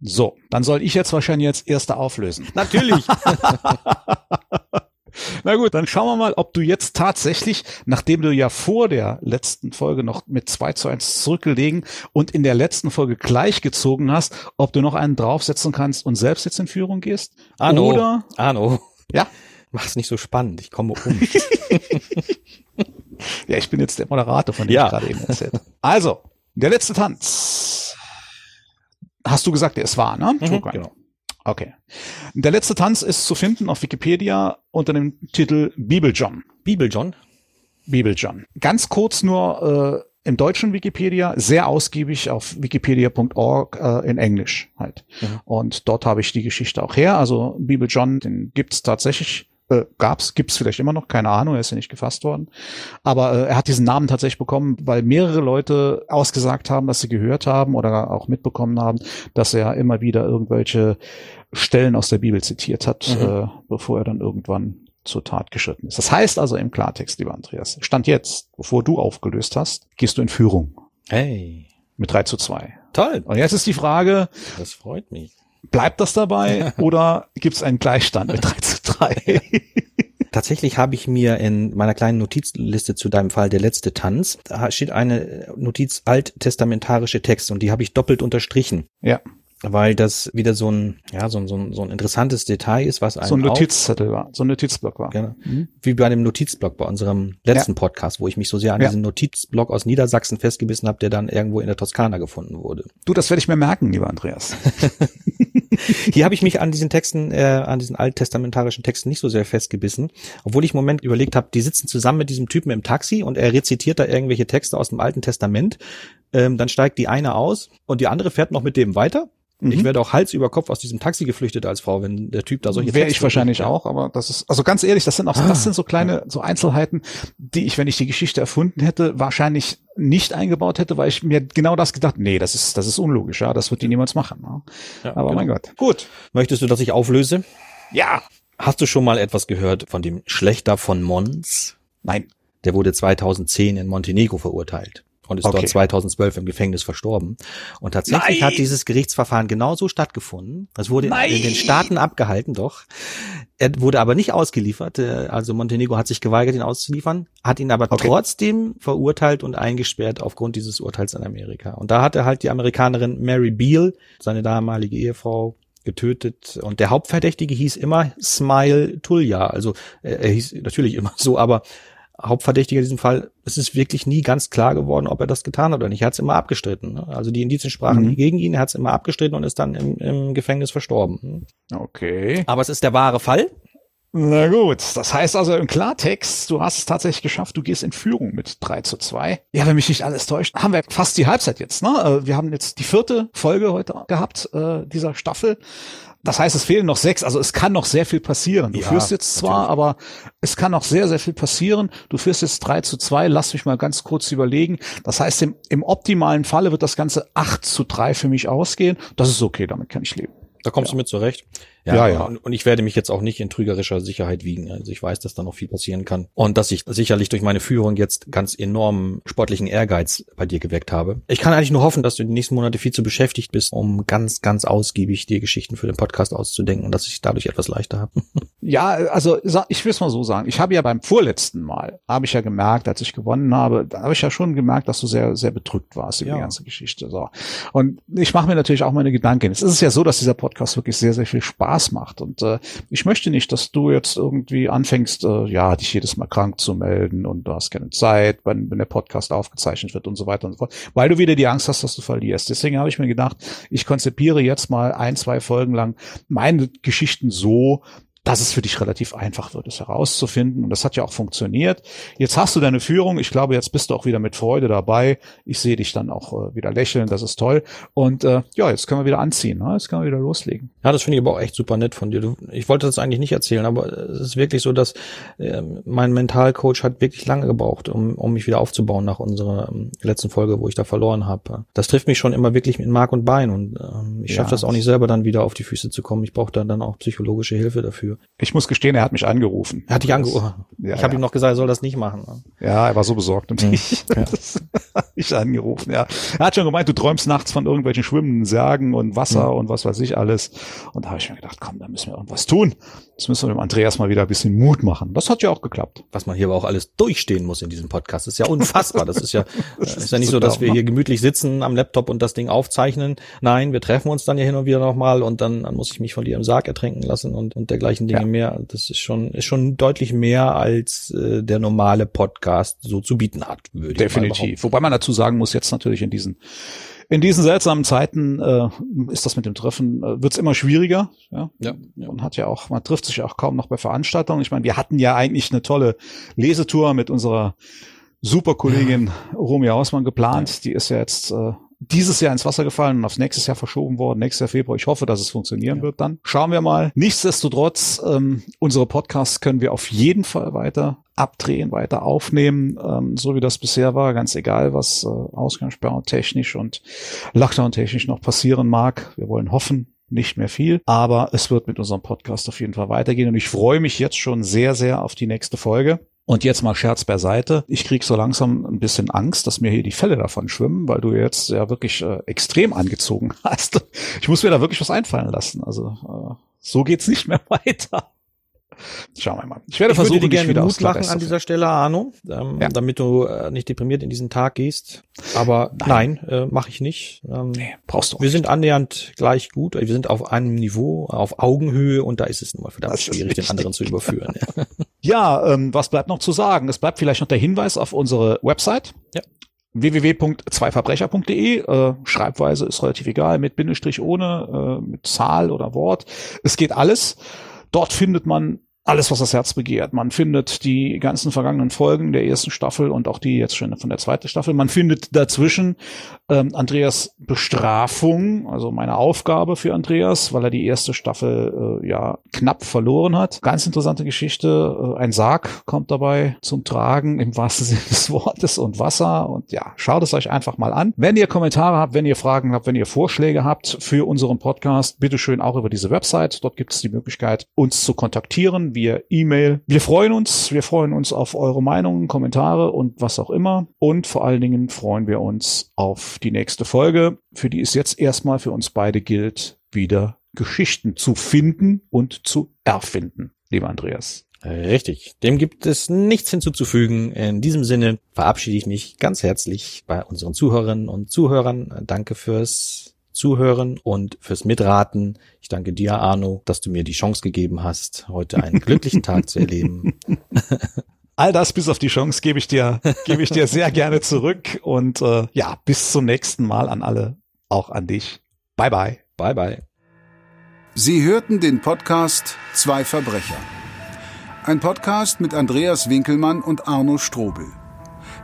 So, dann soll ich jetzt wahrscheinlich jetzt erste auflösen. Natürlich. Na gut, dann schauen wir mal, ob du jetzt tatsächlich, nachdem du ja vor der letzten Folge noch mit 2 zu 1 zurückgelegen und in der letzten Folge gleichgezogen hast, ob du noch einen draufsetzen kannst und selbst jetzt in Führung gehst. Arno, Oder, Arno, ja, mach's nicht so spannend. Ich komme um. ja, ich bin jetzt der Moderator, von dem Ja. ich gerade eben erzählt. Also, der letzte Tanz. Hast du gesagt, der ist wahr, ne? Mhm, genau. Okay. Der letzte Tanz ist zu finden auf Wikipedia unter dem Titel Bibel John. Bibel John. Bibel John. Ganz kurz nur äh, im deutschen Wikipedia, sehr ausgiebig auf wikipedia.org äh, in Englisch halt. Mhm. Und dort habe ich die Geschichte auch her. Also Bibel John, den gibt's tatsächlich. Äh, gab's, gibt's vielleicht immer noch, keine Ahnung, er ist ja nicht gefasst worden. Aber äh, er hat diesen Namen tatsächlich bekommen, weil mehrere Leute ausgesagt haben, dass sie gehört haben oder auch mitbekommen haben, dass er immer wieder irgendwelche Stellen aus der Bibel zitiert hat, Mhm. äh, bevor er dann irgendwann zur Tat geschritten ist. Das heißt also im Klartext, lieber Andreas, Stand jetzt, bevor du aufgelöst hast, gehst du in Führung Hey. mit 3 zu 2. Toll. Und jetzt ist die Frage, Das freut mich. bleibt das dabei oder gibt es einen Gleichstand mit 3 zu 3? Tatsächlich habe ich mir in meiner kleinen Notizliste zu deinem Fall der letzte Tanz, da steht eine Notiz alttestamentarische Text und die habe ich doppelt unterstrichen, ja, weil das wieder so ein, ja, so ein, so ein, so ein interessantes Detail ist, was einem so ein Notizzettel war, so ein Notizblock war. Genau. Mhm. Wie bei dem Notizblock bei unserem letzten Podcast, wo ich mich so sehr an Ja. diesen Notizblock aus Niedersachsen festgebissen habe, der dann irgendwo in der Toskana gefunden wurde. Du, das werde ich mir merken, lieber Andreas. Hier habe ich mich an diesen Texten, äh, an diesen alttestamentarischen Texten nicht so sehr festgebissen, obwohl ich im Moment überlegt habe, die sitzen zusammen mit diesem Typen im Taxi und er rezitiert da irgendwelche Texte aus dem Alten Testament. Ähm, dann steigt die eine aus und die andere fährt noch mit dem weiter. Mhm. Ich werde auch Hals über Kopf aus diesem Taxi geflüchtet als Frau, wenn der Typ da solche Wäre ich wahrscheinlich ja. auch, aber das ist, also ganz ehrlich, das sind auch, Ah. das sind so kleine, so Einzelheiten, die ich, wenn ich die Geschichte erfunden hätte, wahrscheinlich nicht eingebaut hätte, weil ich mir genau das gedacht, nee, das ist, das ist unlogisch, ja, das wird die niemals machen. Ne? Ja, Aber genau. mein Gott. Gut. Möchtest du, dass ich auflöse? Ja. Hast du schon mal etwas gehört von dem Schlechter von Mons? Nein. Der wurde 2010 in Montenegro verurteilt und ist Okay. dort 2012 im Gefängnis verstorben. Und tatsächlich Nein! hat dieses Gerichtsverfahren genauso stattgefunden. Das wurde in- Nein! in den Staaten abgehalten, doch. Er wurde aber nicht ausgeliefert. äh, Also Montenegro hat sich geweigert, ihn auszuliefern, hat ihn aber Okay. trotzdem verurteilt und eingesperrt aufgrund dieses Urteils in Amerika. Und da hat er halt die Amerikanerin Mary Beale, seine damalige Ehefrau, getötet. Und der Hauptverdächtige hieß immer Smile Tulja. Also äh, er hieß natürlich immer so, aber Hauptverdächtiger in diesem Fall, es ist wirklich nie ganz klar geworden, ob er das getan hat oder nicht. Er hat es immer abgestritten. Ne? Also die Indizien sprachen Mhm. gegen ihn, er hat es immer abgestritten und ist dann im, im Gefängnis verstorben. Okay. Aber es ist der wahre Fall. Na gut, das heißt also im Klartext, du hast es tatsächlich geschafft, du gehst in Führung mit 3 zu 2. Ja, wenn mich nicht alles täuscht, haben wir fast die Halbzeit jetzt. Ne? Äh, Wir haben jetzt die vierte Folge heute gehabt, äh, dieser Staffel. Das heißt, es fehlen noch sechs, also es kann noch sehr viel passieren. Du Ja, führst jetzt zwar, natürlich. aber es kann noch sehr, sehr viel passieren. Du führst jetzt 3 zu 2, lass mich mal ganz kurz überlegen. Das heißt, im, im optimalen Falle wird das Ganze 8 zu 3 für mich ausgehen. Das ist okay, damit kann ich leben. Da kommst du mit zurecht. Ja, ja. Und, und ich werde mich jetzt auch nicht in trügerischer Sicherheit wiegen. Also ich weiß, dass da noch viel passieren kann. Und dass ich sicherlich durch meine Führung jetzt ganz enormen sportlichen Ehrgeiz bei dir geweckt habe. Ich kann eigentlich nur hoffen, dass du die nächsten Monate viel zu beschäftigt bist, um ganz, ganz ausgiebig dir Geschichten für den Podcast auszudenken und dass ich dadurch etwas leichter habe. Ja, also ich will es mal so sagen. Ich habe ja beim vorletzten Mal, habe ich ja gemerkt, als ich gewonnen habe, da habe ich ja schon gemerkt, dass du sehr, sehr bedrückt warst über Ja. die ganze Geschichte. So. Und ich mache mir natürlich auch meine Gedanken. Es ist ja so, dass dieser Podcast wirklich sehr, sehr viel Spaß macht. Und äh, ich möchte nicht, dass du jetzt irgendwie anfängst, äh, ja, dich jedes Mal krank zu melden und du hast keine Zeit, wenn, wenn der Podcast aufgezeichnet wird und so weiter und so fort, weil du wieder die Angst hast, dass du verlierst. Deswegen habe ich mir gedacht, ich konzipiere jetzt mal ein, zwei Folgen lang meine Geschichten so, dass es für dich relativ einfach wird, es herauszufinden. Und das hat ja auch funktioniert. Jetzt hast du deine Führung. Ich glaube, jetzt bist du auch wieder mit Freude dabei. Ich sehe dich dann auch äh, wieder lächeln. Das ist toll. Und äh, ja, jetzt können wir wieder anziehen. Ne? Jetzt können wir wieder loslegen. Ja, das finde ich aber auch echt super nett von dir. Du, ich wollte das eigentlich nicht erzählen, aber es ist wirklich so, dass ähm, mein Mentalcoach hat wirklich lange gebraucht, um, um mich wieder aufzubauen nach unserer ähm, letzten Folge, wo ich da verloren habe. Das trifft mich schon immer wirklich mit Mark und Bein und ähm, ich Ja, schaffe das auch nicht selber dann wieder auf die Füße zu kommen. Ich brauche da dann auch psychologische Hilfe dafür. Ich muss gestehen, er hat mich angerufen. Er hat dich angerufen. Ja, ich habe ja. ihm noch gesagt, er soll das nicht machen. Ja, er war so besorgt um dich. Ja. ich angerufen, ja. Er hat schon gemeint, du träumst nachts von irgendwelchen schwimmenden Särgen und Wasser Mhm. und was weiß ich alles. Und da habe ich mir gedacht, komm, da müssen wir irgendwas tun. Jetzt müssen wir dem Andreas mal wieder ein bisschen Mut machen. Das hat ja auch geklappt. Was man hier aber auch alles durchstehen muss in diesem Podcast, ist ja unfassbar. Das ist ja, das ist ja nicht so, dass wir hier gemütlich sitzen am Laptop und das Ding aufzeichnen. Nein, wir treffen uns dann ja hin und wieder nochmal und dann, dann muss ich mich von dir im Sarg ertränken lassen und, und dergleichen Dinge ja. mehr. Das ist schon, ist schon deutlich mehr, als äh, der normale Podcast so zu bieten hat, würde Definitiv. Wobei man dazu sagen muss, jetzt natürlich in diesen in diesen seltsamen Zeiten äh, ist das mit dem Treffen, äh, wird es immer schwieriger. Ja? Ja, ja. Man hat ja auch, man trifft sich ja auch kaum noch bei Veranstaltungen. Ich meine, wir hatten ja eigentlich eine tolle Lesetour mit unserer super Kollegin ja. Romy Hausmann geplant. Ja. Die ist ja jetzt äh, dieses Jahr ins Wasser gefallen und aufs nächstes Jahr verschoben worden, nächstes Jahr Februar. Ich hoffe, dass es funktionieren ja. wird dann. Schauen wir mal. Nichtsdestotrotz, ähm, unsere Podcasts können wir auf jeden Fall weiter abdrehen, weiter aufnehmen, ähm, so wie das bisher war, ganz egal, was äh, Ausgangssperre technisch und Lockdown technisch noch passieren mag. Wir wollen hoffen, nicht mehr viel, aber es wird mit unserem Podcast auf jeden Fall weitergehen und ich freue mich jetzt schon sehr, sehr auf die nächste Folge. Und jetzt mal Scherz beiseite. Ich krieg so langsam ein bisschen Angst, dass mir hier die Fälle davon schwimmen, weil du jetzt ja wirklich äh, extrem angezogen hast. Ich muss mir da wirklich was einfallen lassen. Also äh, so geht's nicht mehr weiter. Schauen wir mal. Ich werde ich versuchen, würde dir gerne Mut machen an dieser Stelle, Arno, ähm, ja. damit du äh, nicht deprimiert in diesen Tag gehst. Aber nein, nein äh, mache ich nicht. Ähm, nee, brauchst du. Wir nicht. sind annähernd gleich gut. Wir sind auf einem Niveau, auf Augenhöhe und da ist es nun mal verdammt das schwierig, den anderen zu überführen. Ja, ja ähm, was bleibt noch zu sagen? Es bleibt vielleicht noch der Hinweis auf unsere Website. Ja www.zweiverbrecher.de. Äh, Schreibweise ist relativ egal, mit Bindestrich ohne, äh, mit Zahl oder Wort. Es geht alles. Dort findet man alles, was das Herz begehrt. Man findet die ganzen vergangenen Folgen der ersten Staffel und auch die jetzt schon von der zweiten Staffel. Man findet dazwischen ähm, Andreas Bestrafung, also meine Aufgabe für Andreas, weil er die erste Staffel äh, ja knapp verloren hat. Ganz interessante Geschichte. Äh, ein Sarg kommt dabei zum Tragen im wahrsten Sinne des Wortes und Wasser. Und ja, schaut es euch einfach mal an. Wenn ihr Kommentare habt, wenn ihr Fragen habt, wenn ihr Vorschläge habt für unseren Podcast, bitteschön auch über diese Website. Dort gibt es die Möglichkeit, uns zu kontaktieren via E-Mail. Wir freuen uns, wir freuen uns auf eure Meinungen, Kommentare und was auch immer. Und vor allen Dingen freuen wir uns auf die nächste Folge, für die es jetzt erstmal für uns beide gilt, wieder Geschichten zu finden und zu erfinden, lieber Andreas. Richtig. Dem gibt es nichts hinzuzufügen. In diesem Sinne verabschiede ich mich ganz herzlich bei unseren Zuhörerinnen und Zuhörern. Danke fürs Zuhören und fürs Mitraten. Ich danke dir, Arno, dass du mir die Chance gegeben hast, heute einen glücklichen Tag zu erleben. All das bis auf die Chance gebe ich dir, gebe ich dir sehr gerne zurück und äh, ja, bis zum nächsten Mal an alle, auch an dich. Bye bye. Bye bye. Sie hörten den Podcast Zwei Verbrecher. Ein Podcast mit Andreas Winkelmann und Arno Strobel.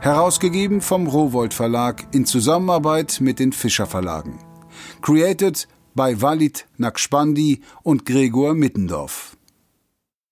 Herausgegeben vom Rowold Verlag in Zusammenarbeit mit den Fischer Verlagen. Created by Walid Nakspandi und Gregor Mittendorf.